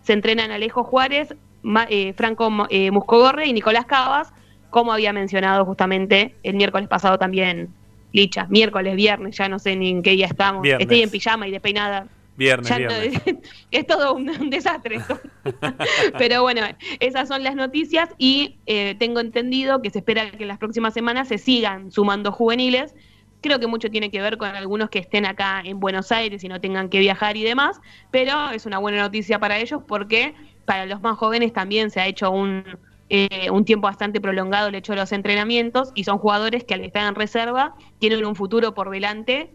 se entrenan Alejo Juárez, Ma- eh, Franco eh, Muscogorre y Nicolás Cavas, como había mencionado justamente el miércoles pasado también Licha. Miércoles, viernes, ya no sé ni en qué día estamos. Viernes. Estoy en pijama y despeinada. Viernes, Ya no- viernes. es todo un, un desastre. Pero bueno, esas son las noticias y eh, tengo entendido que se espera que en las próximas semanas se sigan sumando juveniles. Creo que mucho tiene que ver con algunos que estén acá en Buenos Aires y no tengan que viajar y demás, pero es una buena noticia para ellos porque para los más jóvenes también se ha hecho un, eh, un tiempo bastante prolongado hecho de los entrenamientos y son jugadores que al estar en reserva tienen un futuro por delante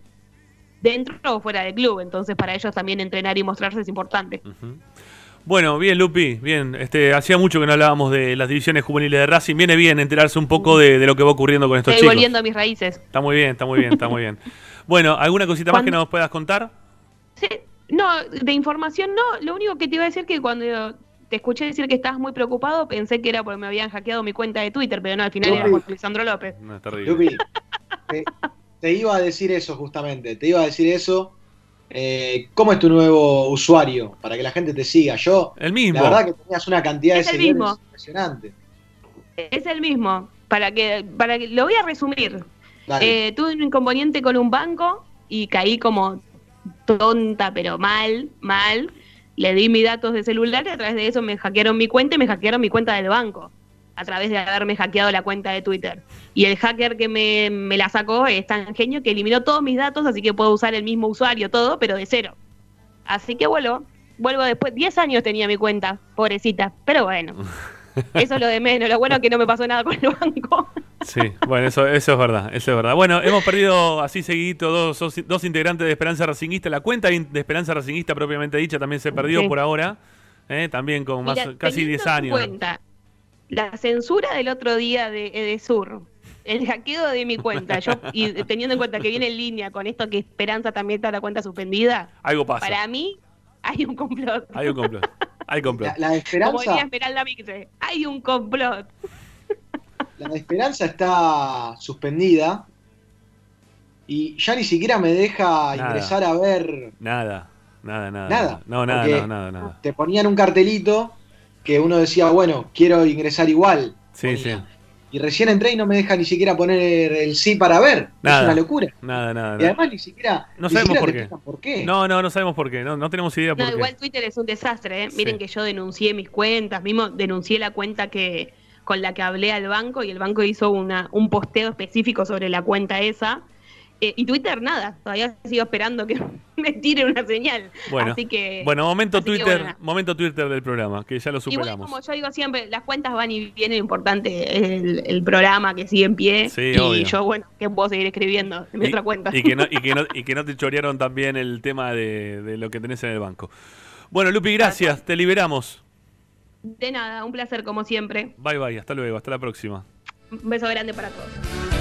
dentro o fuera del club, entonces para ellos también entrenar y mostrarse es importante. Bueno, bien, Lupi, bien. Este, hacía mucho que no hablábamos de las divisiones juveniles de Racing. Viene bien enterarse un poco de, de lo que va ocurriendo con estos Estoy chicos. volviendo a mis raíces. Está muy bien, está muy bien, está muy bien. Bueno, ¿alguna cosita más que nos puedas contar? No, de información no, lo único que te iba a decir que cuando te escuché decir que estabas muy preocupado, pensé que era porque me habían hackeado mi cuenta de Twitter, pero no, al final era por Lisandro López. No, es terrible. Lupi, te, te iba a decir eso justamente, te iba a decir eso. Eh, ¿Cómo es tu nuevo usuario? Para que la gente te siga. Yo, El mismo. la verdad que tenías una cantidad Es de el seguidores mismo. impresionante. Es el mismo, para que, para que, lo voy a resumir. Eh, tuve un inconveniente con un banco y caí como tonta, pero mal, mal. Le di mis datos de celular y a través de eso me hackearon mi cuenta y me hackearon mi cuenta del banco. A través de haberme hackeado la cuenta de Twitter. Y el hacker que me, me la sacó es tan genio que eliminó todos mis datos, así que puedo usar el mismo usuario, todo, pero de cero. Así que vuelvo, vuelvo después. 10 años tenía mi cuenta, pobrecita. Pero bueno, eso es lo de menos. Lo bueno es que no me pasó nada con el banco. Sí, bueno, eso, eso es verdad, eso es verdad. Bueno, hemos perdido así seguidito dos, dos, dos integrantes de Esperanza Racinguista. La cuenta de Esperanza Racinguista propiamente dicha también se perdió Sí. por ahora. ¿eh? También con más, Mira, casi teniendo 10 en años. cuenta la censura del otro día de Edesur, el hackeo de mi cuenta, yo y teniendo en cuenta que viene en línea con esto que Esperanza también está la cuenta suspendida, Algo pasa. para mí hay un complot. Hay un complot. Hay complot. La, la de Como diría Esmeralda Mixe, hay un complot. la de Esperanza está suspendida y ya ni siquiera me deja Nada. ingresar a ver. Nada, nada, nada. Nada, No, nada, no, nada, nada. Te ponían un cartelito que uno decía, bueno, quiero ingresar igual. Sí, sí. Y recién entré y no me deja ni siquiera poner el sí para ver. Nada. Es una locura. Nada, nada. Y nada. además ni siquiera, No ni sabemos siquiera por qué. explican por qué. No, no, no sabemos por qué. No, no tenemos idea por No, qué. igual Twitter es un desastre, ¿eh? Miren que yo denuncié mis cuentas, mismo denuncié la cuenta que con la que hablé al banco y el banco hizo una, un posteo específico sobre la cuenta esa. Eh, y Twitter nada, todavía sigo esperando que me tire una señal. Bueno, Así que, bueno, momento así que Twitter, bueno, momento Twitter del programa, que ya lo Igual superamos. como yo digo siempre, las cuentas van y vienen, lo importante es el, el programa que sigue en pie. Sí, y obvio. yo, bueno, que puedo seguir escribiendo en mi Y- otra cuenta. Y que, no, y, que no, y que no te chorearon también el tema de, de lo que tenés en el banco. Bueno, Lupi, gracias. Te liberamos. De nada, un placer como siempre. Bye, bye. Hasta luego. Hasta la próxima. Un beso grande para todos.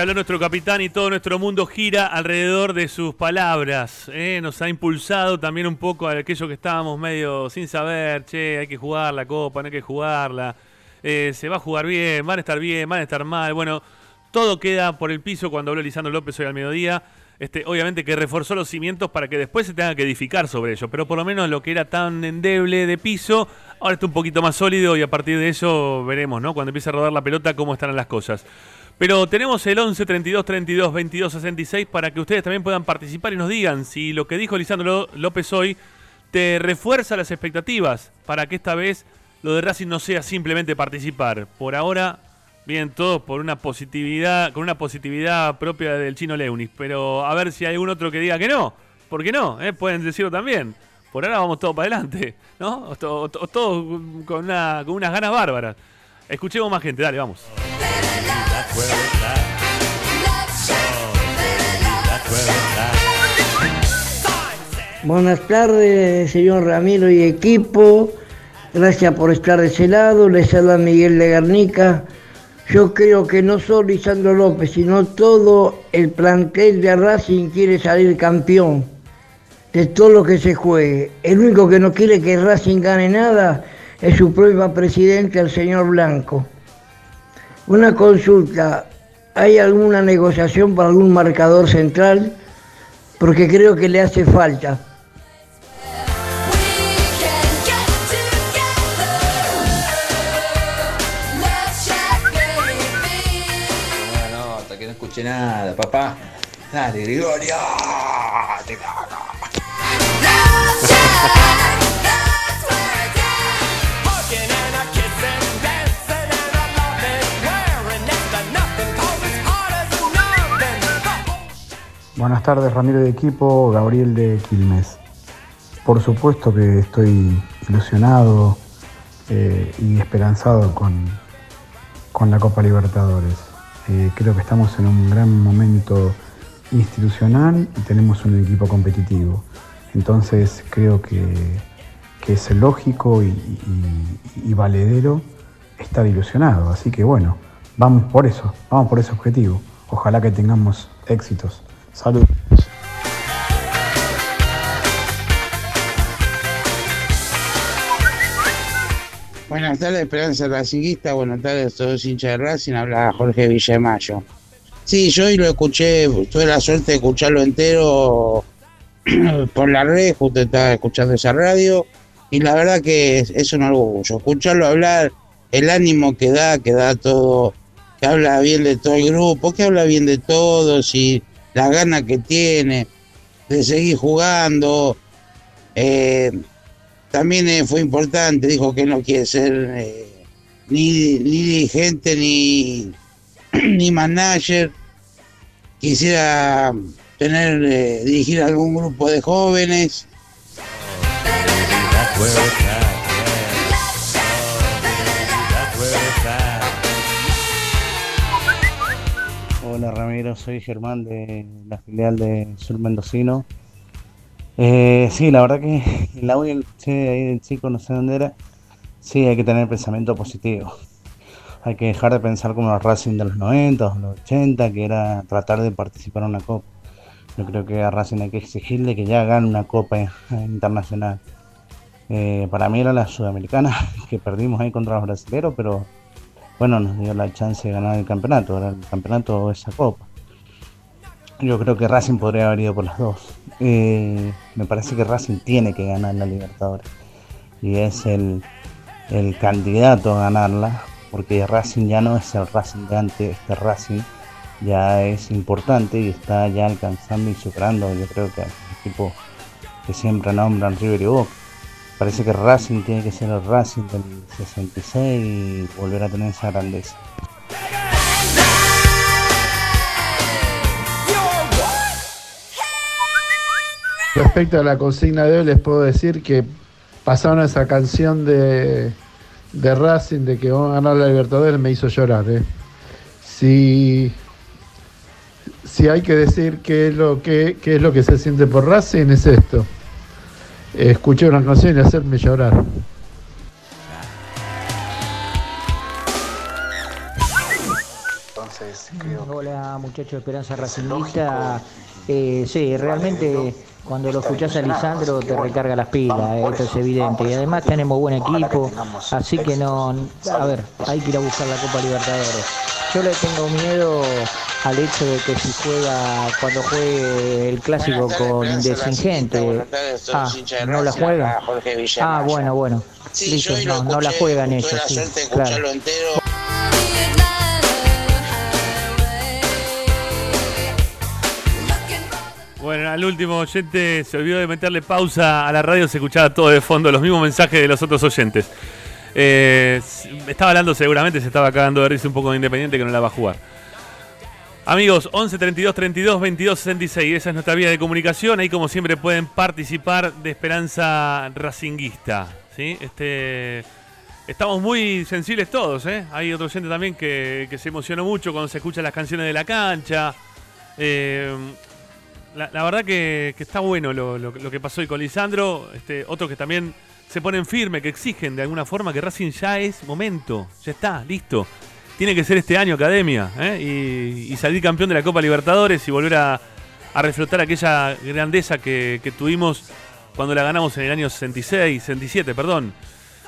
Habló nuestro capitán y todo nuestro mundo gira alrededor de sus palabras. ¿eh? Nos ha impulsado también un poco a aquello que estábamos medio sin saber. Che, hay que jugar la copa, no hay que jugarla. Eh, se va a jugar bien, van a estar bien, van a estar mal. Bueno, todo queda por el piso cuando habló Lisandro López hoy al mediodía. Este, obviamente que reforzó los cimientos para que después se tenga que edificar sobre ello. Pero por lo menos lo que era tan endeble de piso, ahora está un poquito más sólido y a partir de eso veremos, ¿no? Cuando empiece a rodar la pelota, cómo estarán las cosas. Pero tenemos el 11 32 32 22 66 para que ustedes también puedan participar y nos digan si lo que dijo Lisandro López hoy te refuerza las expectativas para que esta vez lo de Racing no sea simplemente participar. Por ahora, bien todos por una positividad, con una positividad propia del chino Leunis. Pero a ver si hay algún otro que diga que no. ¿Por qué no? ¿Eh? Pueden decirlo también. Por ahora vamos todos para adelante, ¿no? Todos con, con unas ganas bárbaras. Escuchemos más gente, dale, vamos. Buenas tardes, señor Ramiro y equipo. Gracias por estar de ese lado. Les habla Miguel de Garnica. Yo creo que no solo Lisandro López, sino todo el plantel de Racing quiere salir campeón de todo lo que se juegue. El único que no quiere que Racing gane nada es su propio presidente, el señor Blanco. Una consulta, ¿hay alguna negociación para algún marcador central? Porque creo que le hace falta. No, hasta que no escuché nada, papá. Dale, Gregorio. Te cago. Buenas tardes, Ramiro de equipo, Gabriel de Quilmes. Por supuesto que estoy ilusionado eh, y esperanzado con, con la Copa Libertadores. Eh, creo que estamos en un gran momento institucional y tenemos un equipo competitivo. Entonces creo que, que es lógico y, y- y valedero estar ilusionado. Así que bueno, vamos por eso, vamos por ese objetivo. Ojalá que tengamos éxitos. Salud. Buenas tardes, Esperanza Racinguista. Buenas tardes, todos hinchas de Racing. Habla Jorge Villamayo. Sí, yo hoy lo escuché, tuve la suerte de escucharlo entero por la red, justo estaba escuchando esa radio. Y la verdad que es, es un orgullo. Escucharlo hablar, el ánimo que da, que da todo, que habla bien de todo el grupo, que habla bien de todos y la gana que tiene de seguir jugando. Eh, también eh, fue importante, dijo que no quiere ser eh, ni, ni dirigente ni, ni manager. Quisiera tener, dirigir algún grupo de jóvenes. Hola Ramiro, soy Germán de la filial de Sur Mendocino. Eh, sí, la verdad que voy al che ahí del chico, no sé dónde era. Sí, hay que tener pensamiento positivo. Hay que dejar de pensar como los Racing de los 90 o los 80, que era tratar de participar en una copa. Yo creo que a Racing hay que exigirle que ya gane una copa internacional. Eh, para mí era la sudamericana, que perdimos ahí contra los brasileños, pero bueno, nos dio la chance de ganar el campeonato, era el campeonato o esa copa. Yo creo que Racing podría haber ido por las dos. Eh, me parece que Racing tiene que ganar la Libertadores y es el, el candidato a ganarla, porque Racing ya no es el Racing de antes, este Racing ya es importante y está ya alcanzando y superando, yo creo que al equipo que siempre nombran River y Boca. Parece que Racing tiene que ser el Racing del 66 y volver a tener esa grandeza. Respecto a la consigna de hoy, les puedo decir que pasaron esa canción de, de Racing de que vamos a ganar la Libertadores me hizo llorar. ¿eh? Si, si hay que decir qué es, lo que, qué es lo que se siente por Racing, es esto. Escuchar una canción y hacerme llorar. Hola muchachos de Esperanza Racingista. Eh, sí, realmente cuando lo escuchás a Lisandro te recarga las pilas, eh, esto es evidente. Y además tenemos buen equipo, así que no, a ver, hay que ir a buscar la Copa Libertadores. Yo le tengo miedo al hecho de que si juega, cuando juegue el clásico con Desingente, ah, no la juega. Ah, bueno, bueno. Listo, no, no la juegan ellos, sí, claro. Bueno, al último oyente se olvidó de meterle pausa a la radio, se escuchaba todo de fondo, los mismos mensajes de los otros oyentes. Eh, estaba hablando seguramente, se estaba cagando de risa un poco de Independiente que no la va a jugar. Amigos, 11 32 32 22 66, esa es nuestra vía de comunicación. Ahí, como siempre, pueden participar de Esperanza Racinguista. ¿sí? Este, estamos muy sensibles todos. ¿eh? Hay otro oyente también que, que se emocionó mucho cuando se escuchan las canciones de la cancha. Eh, la, verdad que, que está bueno lo, lo- que pasó hoy con Lisandro. Este, otros que también se ponen firme, que exigen de alguna forma que Racing ya es momento. Ya está, listo. Tiene que ser este año academia. ¿eh? Y, salir campeón de la Copa Libertadores y volver a, a reflotar aquella grandeza que, que tuvimos cuando la ganamos en el año 66, 67, perdón.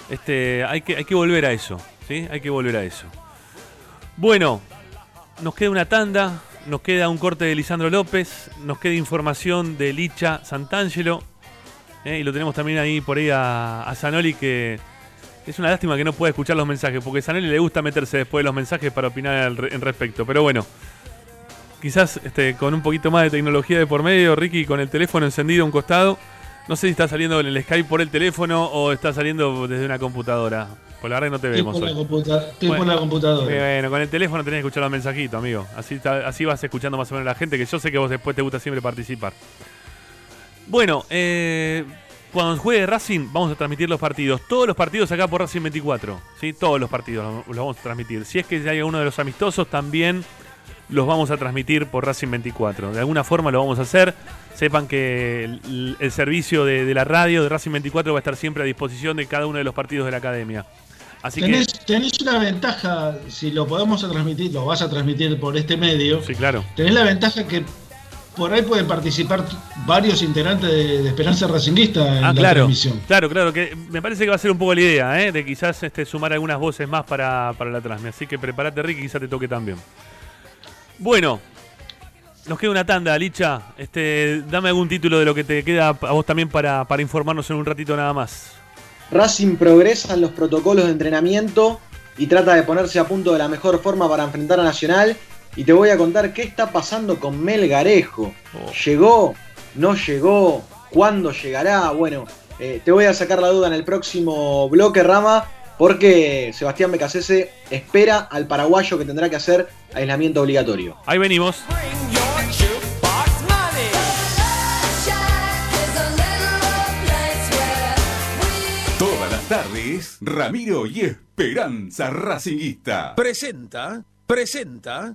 Este, hay, que, hay que volver a eso. ¿sí? Hay que volver a eso. Bueno, nos queda una tanda, nos queda un corte de Lisandro López, nos queda información de Licha Santangelo. Eh, y lo tenemos también ahí por ahí a, a Zanoli que es una lástima que no pueda escuchar los mensajes, porque a Zanoli le gusta meterse después de los mensajes para opinar al en respecto. Pero bueno, quizás este, con un poquito más de tecnología de por medio, Ricky con el teléfono encendido a un costado. No sé si está saliendo en el Skype por el teléfono o está saliendo desde una computadora. Por la verdad que no te Estoy vemos por la hoy. computa- estoy por Bueno, la computadora. Bueno, con el teléfono tenés que escuchar los mensajitos, amigo. Así, así vas escuchando más o menos a la gente, que yo sé que vos después te gusta siempre participar. Bueno, eh, cuando juegue Racing, vamos a transmitir los partidos. Todos los partidos acá por Racing 24. ¿sí? Todos los partidos los, los vamos a transmitir. Si es que hay uno de los amistosos, también los vamos a transmitir por Racing 24. De alguna forma lo vamos a hacer. Sepan que el, el servicio de, de la radio de Racing 24 va a estar siempre a disposición de cada uno de los partidos de la academia. Así tenés, que. tenés una ventaja, si lo podemos a transmitir, lo vas a transmitir por este medio. Sí, claro. Tenés la ventaja que por ahí pueden participar varios integrantes de, de Esperanza Racinguista en Ah, la claro, transmisión. claro, claro, que me parece que va a ser un poco la idea, ¿eh? de quizás este, sumar algunas voces más para, para la transmisión. Así que prepárate, Ricky, quizás te toque también. Bueno, nos queda una tanda, Licha. Este, dame algún título de lo que te queda a vos también para, para informarnos en un ratito nada más. Racing progresa en los protocolos de entrenamiento y trata de ponerse a punto de la mejor forma para enfrentar a Nacional. Y te voy a contar qué está pasando con Melgarejo. ¿Llegó? ¿No llegó? ¿Cuándo llegará? Bueno, eh, te voy a sacar la duda en el próximo bloque, Rama, porque Sebastián Becasese espera al paraguayo que tendrá que hacer aislamiento obligatorio. Ahí venimos. Todas las tardes, Ramiro y Esperanza Racinguista. Presenta, presenta.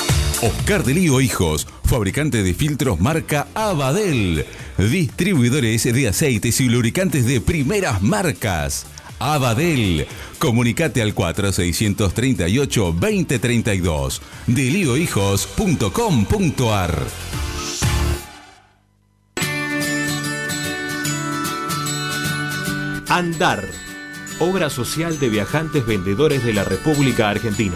Oscar de Lío Hijos, fabricante de filtros marca Abadel. Distribuidores de aceites y lubricantes de primeras marcas. Abadel. Comunicate al 4638-2032. Deliohijos.com.ar Andar. Obra social de viajantes vendedores de la República Argentina.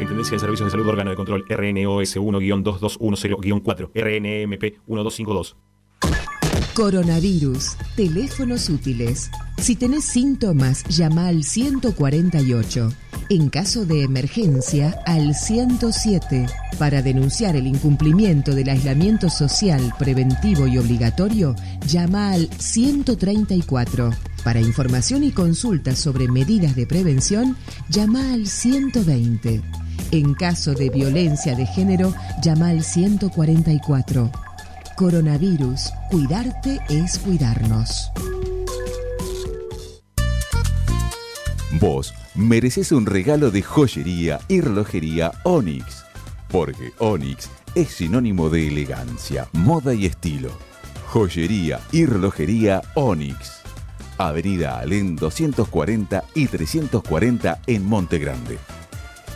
Superintendencia de Servicios de Salud Órgano de Control RNOS 1-2210-4 RNMP 1252. Coronavirus. Teléfonos útiles. Si tenés síntomas, llama al 148. En caso de emergencia, al 107. Para denunciar el incumplimiento del aislamiento social preventivo y obligatorio, llama al 134. Para información y consultas sobre medidas de prevención, llama al 120. En caso de violencia de género, llama al 144. Coronavirus. Cuidarte es cuidarnos. Vos mereces un regalo de joyería y relojería Onyx, porque Onyx es sinónimo de elegancia, moda y estilo. Joyería y relojería Onyx. Avenida Alén 240 y 340 en Monte Grande.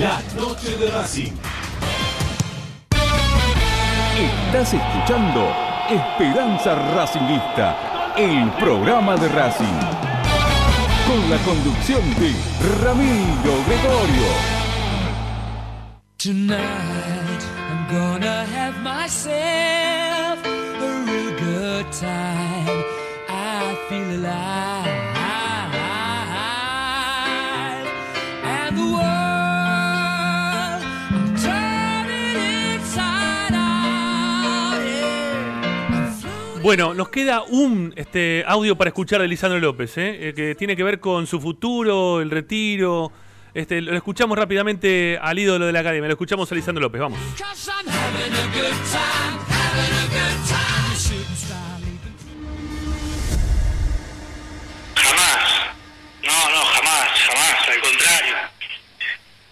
la noche de Racing. Estás escuchando Esperanza Racingista, el programa de Racing. Con la conducción de Ramiro Gregorio. Tonight I'm gonna have myself a real good time. I feel alive. Bueno, nos queda un este, audio para escuchar de Lisandro López, ¿eh? Eh, que tiene que ver con su futuro, el retiro. Este, lo escuchamos rápidamente al ídolo de la academia, lo escuchamos a Lisandro López, vamos. Leaving. No, no, jamás, jamás, al contrario.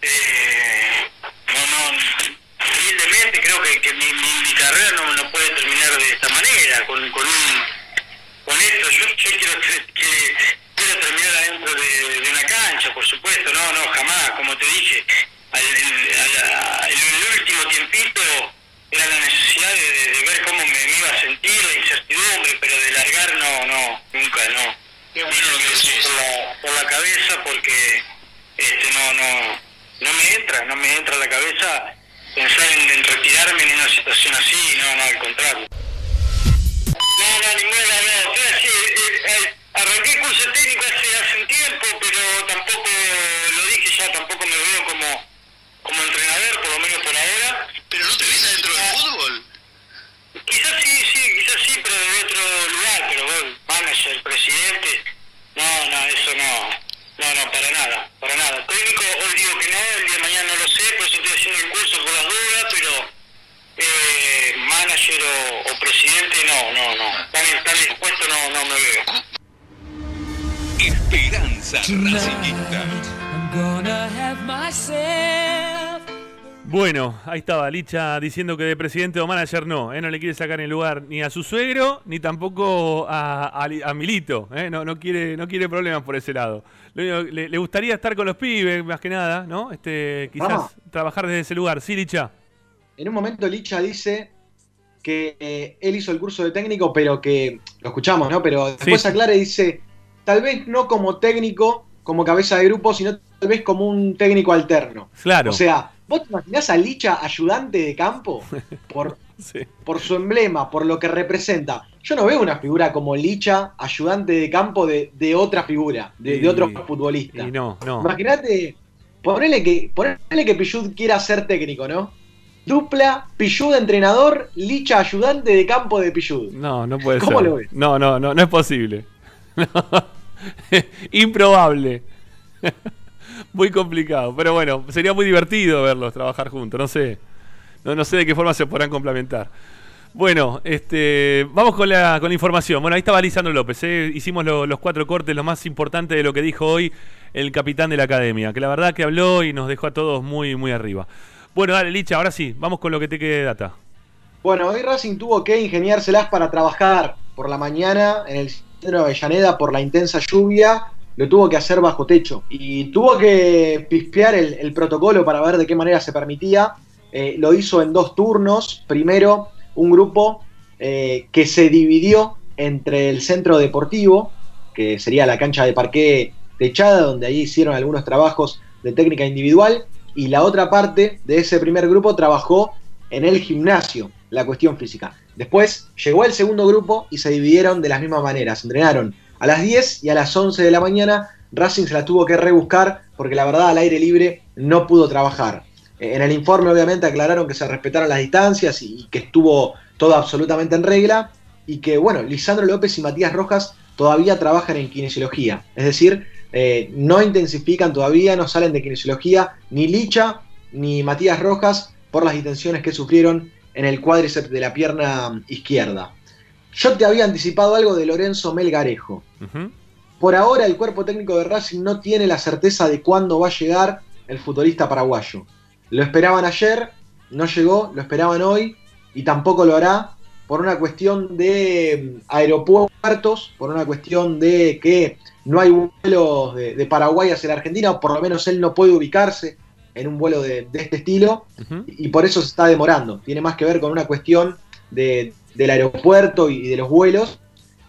Eh, no, no, humildemente creo que, que mi, mi, mi carrera no, no puede terminar de esta manera, con, con, un, con esto. Yo, yo quiero, que, quiero terminar adentro de, de una cancha, por supuesto, no, no, jamás, como te dije. Al, el, último tiempito era la necesidad de, de- de ver cómo me, me iba a sentir, la incertidumbre, pero de largar no, no, nunca, no. Qué bueno lo que decís. Por la, por la cabeza porque este no, no, no me entra, no me entra a la cabeza pensar en, en retirarme en una situación así, no, no, al contrario. No, no, ninguna, no, o sea, sí, eh, eh, arranqué curso técnico hace, hace un tiempo, pero tampoco, lo dije ya, tampoco me veo como, como entrenador, por lo menos por ahora. ¿Pero no te ves adentro del fútbol? Quizás sí, sí, quizás sí, pero de otro lugar, pero bueno, manager, presidente, no, no, eso no, no, no, para nada, para nada. Técnico, hoy digo que no, el día de mañana no lo sé, por eso estoy haciendo el curso por las dudas, pero eh, manager o, o presidente, no, no, no. Tan, tan dispuesto no, no me veo. Esperanza Racingista. Bueno, ahí estaba Licha diciendo que de presidente o manager no, ¿eh? no le quiere sacar el lugar ni a su suegro ni tampoco a, a- a Milito, ¿eh? no, no, quiere, no quiere problemas por ese lado. Le, le gustaría estar con los pibes, más que nada, ¿no? Este, quizás Vamos. trabajar desde ese lugar. Sí, Licha. En un momento Licha dice que eh, él hizo el curso de técnico, pero que lo escuchamos, ¿no? Pero después Sí. aclara y dice, tal vez no como técnico, como cabeza de grupo, sino tal vez como un técnico alterno. Claro. O sea, ¿vos te imaginás a Licha ayudante de campo? Por, por su emblema, por lo que representa. Yo no veo una figura como Licha, ayudante de campo de, de otra figura, de, otro futbolista. Y no, no. Imagínate, ponele que, ponele que Pichud quiera ser técnico, ¿no? Dupla, Pichud entrenador, Licha ayudante de campo de Pichud. No, no puede ¿Cómo ser. lo ves? No, no, no, no es posible. Improbable. Muy complicado. Pero bueno, sería muy divertido verlos trabajar juntos. No sé. No, no sé de qué forma se podrán complementar. Bueno, este, vamos con la, con la información. Bueno, ahí estaba Lisandro López. ¿eh? Hicimos lo- los cuatro cortes, lo más importante de lo que dijo hoy el capitán de la academia. Que la verdad que habló y nos dejó a todos muy, muy arriba. Bueno, dale, Licha, ahora sí, vamos con lo que te quede de data. Bueno, hoy Racing tuvo que ingeniárselas para trabajar por la mañana en el centro de Avellaneda por la intensa lluvia. Lo tuvo que hacer bajo techo. Y tuvo que pispear el, protocolo para ver de qué manera se permitía. Eh, lo hizo en dos turnos. Primero, un grupo eh, que se dividió entre el centro deportivo, que sería la cancha de parqué techada, donde ahí hicieron algunos trabajos de técnica individual, y la otra parte de ese primer grupo trabajó en el gimnasio, la cuestión física. Después llegó el segundo grupo y se dividieron de las mismas maneras. Entrenaron a las 10 y a las 11 de la mañana. Racing se la tuvo que rebuscar porque la verdad al aire libre no pudo trabajar. Eh, En el informe obviamente aclararon que se respetaron las distancias y, que estuvo todo absolutamente en regla y que bueno, Lisandro López y Matías Rojas todavía trabajan en kinesiología. Es decir, eh, no intensifican todavía, no salen de kinesiología ni Licha ni Matías Rojas por las distensiones que sufrieron en el cuádriceps de la pierna izquierda. Yo te había anticipado algo de Lorenzo Melgarejo. Por ahora el cuerpo técnico de Racing no tiene la certeza de cuándo va a llegar el futbolista paraguayo. Lo esperaban ayer, no llegó, lo esperaban hoy y tampoco lo hará por una cuestión de mm, aeropuertos, por una cuestión de que no hay vuelos de, de Paraguay hacia la Argentina, o por lo menos él no puede ubicarse en un vuelo de, de este estilo y por eso se está demorando. Tiene más que ver con una cuestión de- del aeropuerto y de los vuelos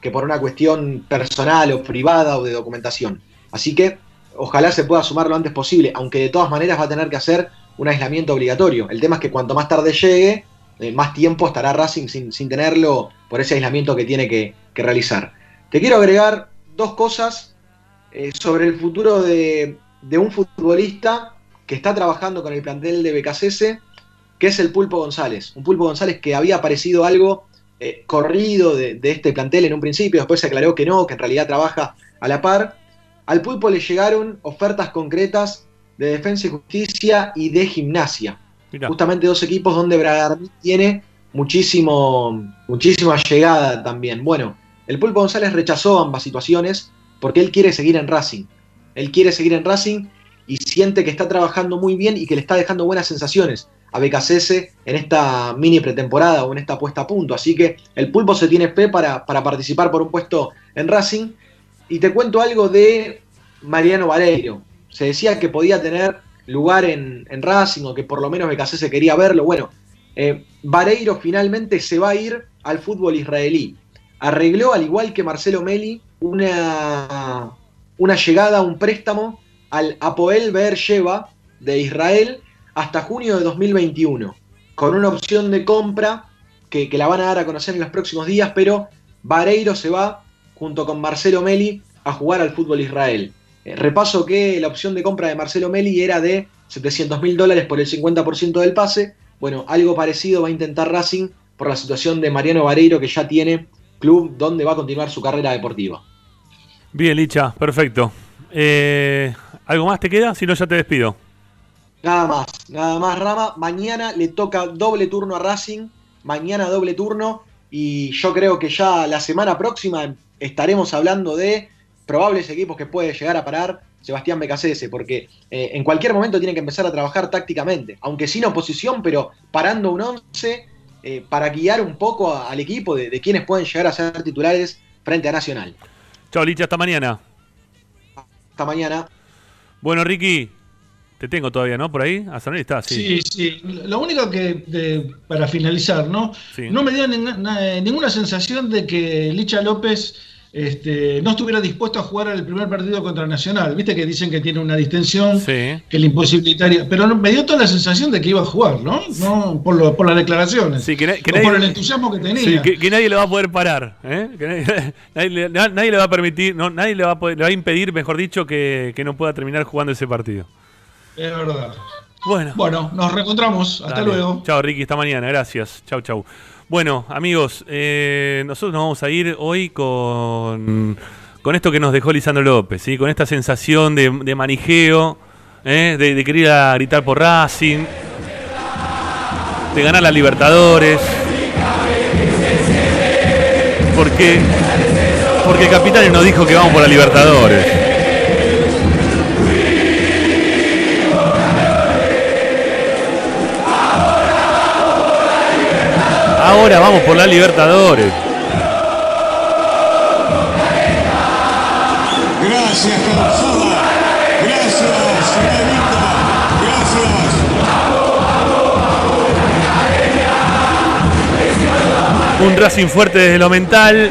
que por una cuestión personal o privada o de documentación. Así que ojalá se pueda sumar lo antes posible, aunque de todas maneras va a tener que hacer un aislamiento obligatorio. El tema es que cuanto más tarde llegue, eh, más tiempo estará Racing sin, sin tenerlo por ese aislamiento que tiene que, que realizar. Te quiero agregar dos cosas eh, sobre el futuro de, de un futbolista que está trabajando con el plantel de BKCS, que es el Pulpo González. Un Pulpo González que había aparecido algo eh, corrido de, de este plantel en un principio, después se aclaró que no, que en realidad trabaja a la par. Al Pulpo le llegaron ofertas concretas de Defensa y Justicia y de Gimnasia. Mirá. Justamente dos equipos donde Bragarni tiene muchísimo, muchísima llegada también. Bueno, el Pulpo González rechazó ambas situaciones porque él quiere seguir en Racing. Él quiere seguir en Racing y siente que está trabajando muy bien y que le está dejando buenas sensaciones a BKCS en esta mini pretemporada o en esta puesta a punto. Así que el Pulpo se tiene fe para, participar por un puesto en Racing. Y te cuento algo de Mariano Vareiro. Se decía que podía tener lugar en, en Racing o que por lo menos BKCS quería verlo. Bueno, eh, Vareiro finalmente se va a ir al fútbol israelí. Arregló, al igual que Marcelo Meli, una, una llegada, un préstamo al Apoel Beersheba de Israel hasta junio de 2021, con una opción de compra que, que la van a dar a conocer en los próximos días, pero Vareiro se va junto con Marcelo Meli a jugar al fútbol Israel. Eh, repaso que la opción de compra de Marcelo Meli era de 700 mil dólares por el 50% del pase. Bueno, algo parecido va a intentar Racing por la situación de Mariano Vareiro, que ya tiene club donde va a continuar su carrera deportiva. Bien, Licha, perfecto. Eh, ¿Algo más te queda? Si no, ya te despido. Nada más, nada más, Rama. Mañana le toca doble turno a Racing. Mañana doble turno. Y yo creo que ya la semana próxima estaremos hablando de probables equipos que puede llegar a parar Sebastián Becasese, porque eh, en cualquier momento tiene que empezar a trabajar tácticamente, aunque sin oposición, pero parando un 11 eh, para guiar un poco a- al equipo de, de quienes pueden llegar a ser titulares frente a Nacional. Chao, Licha, hasta mañana. Hasta mañana. Bueno, Ricky, te tengo todavía, ¿no? Por ahí. A Sanoni está, sí. Sí, sí. Lo único que, de- para finalizar, ¿no? No me dio ning- na- ninguna sensación de que Licha López este, no estuviera dispuesto a jugar el primer partido contra Nacional. Viste que dicen que tiene una distensión que le imposibilitaría. Pero me dio toda la sensación de que iba a jugar, ¿no? no por, lo- por las declaraciones. Sí, que, na- que o por el entusiasmo que tenía. sí, que, que nadie le va a poder parar. ¿eh? Que nadie, nadie le, na- nadie le va a permitir, no, nadie le va a, poder- le va a impedir, mejor dicho, que, no pueda terminar jugando ese partido. Es verdad. Bueno. Bueno, nos reencontramos. Hasta Dale. luego. Chao, Ricky, hasta mañana. Gracias. Chau, chau. Bueno, amigos, eh, nosotros nos vamos a ir hoy con, con esto que nos dejó Lisandro López, ¿sí? con esta sensación de, manijeo, ¿eh? de, querer ir a gritar por Racing, de ganar la Libertadores. Porque, porque Capitán nos dijo que vamos por la Libertadores. Ahora vamos por la Libertadores. Gracias, Calzada. Gracias, Señorita. Gracias. Un Racing fuerte desde lo mental,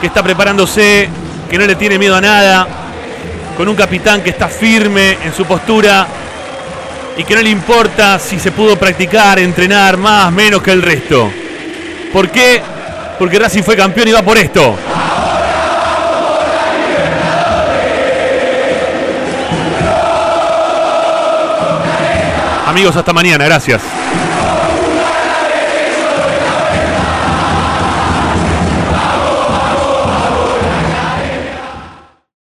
que está preparándose, que no le tiene miedo a nada, con un capitán que está firme en su postura y que no le importa si se pudo practicar, entrenar más, menos que el resto. ¿Por qué? Porque Racing fue campeón y va por esto. Amigos, hasta mañana, gracias.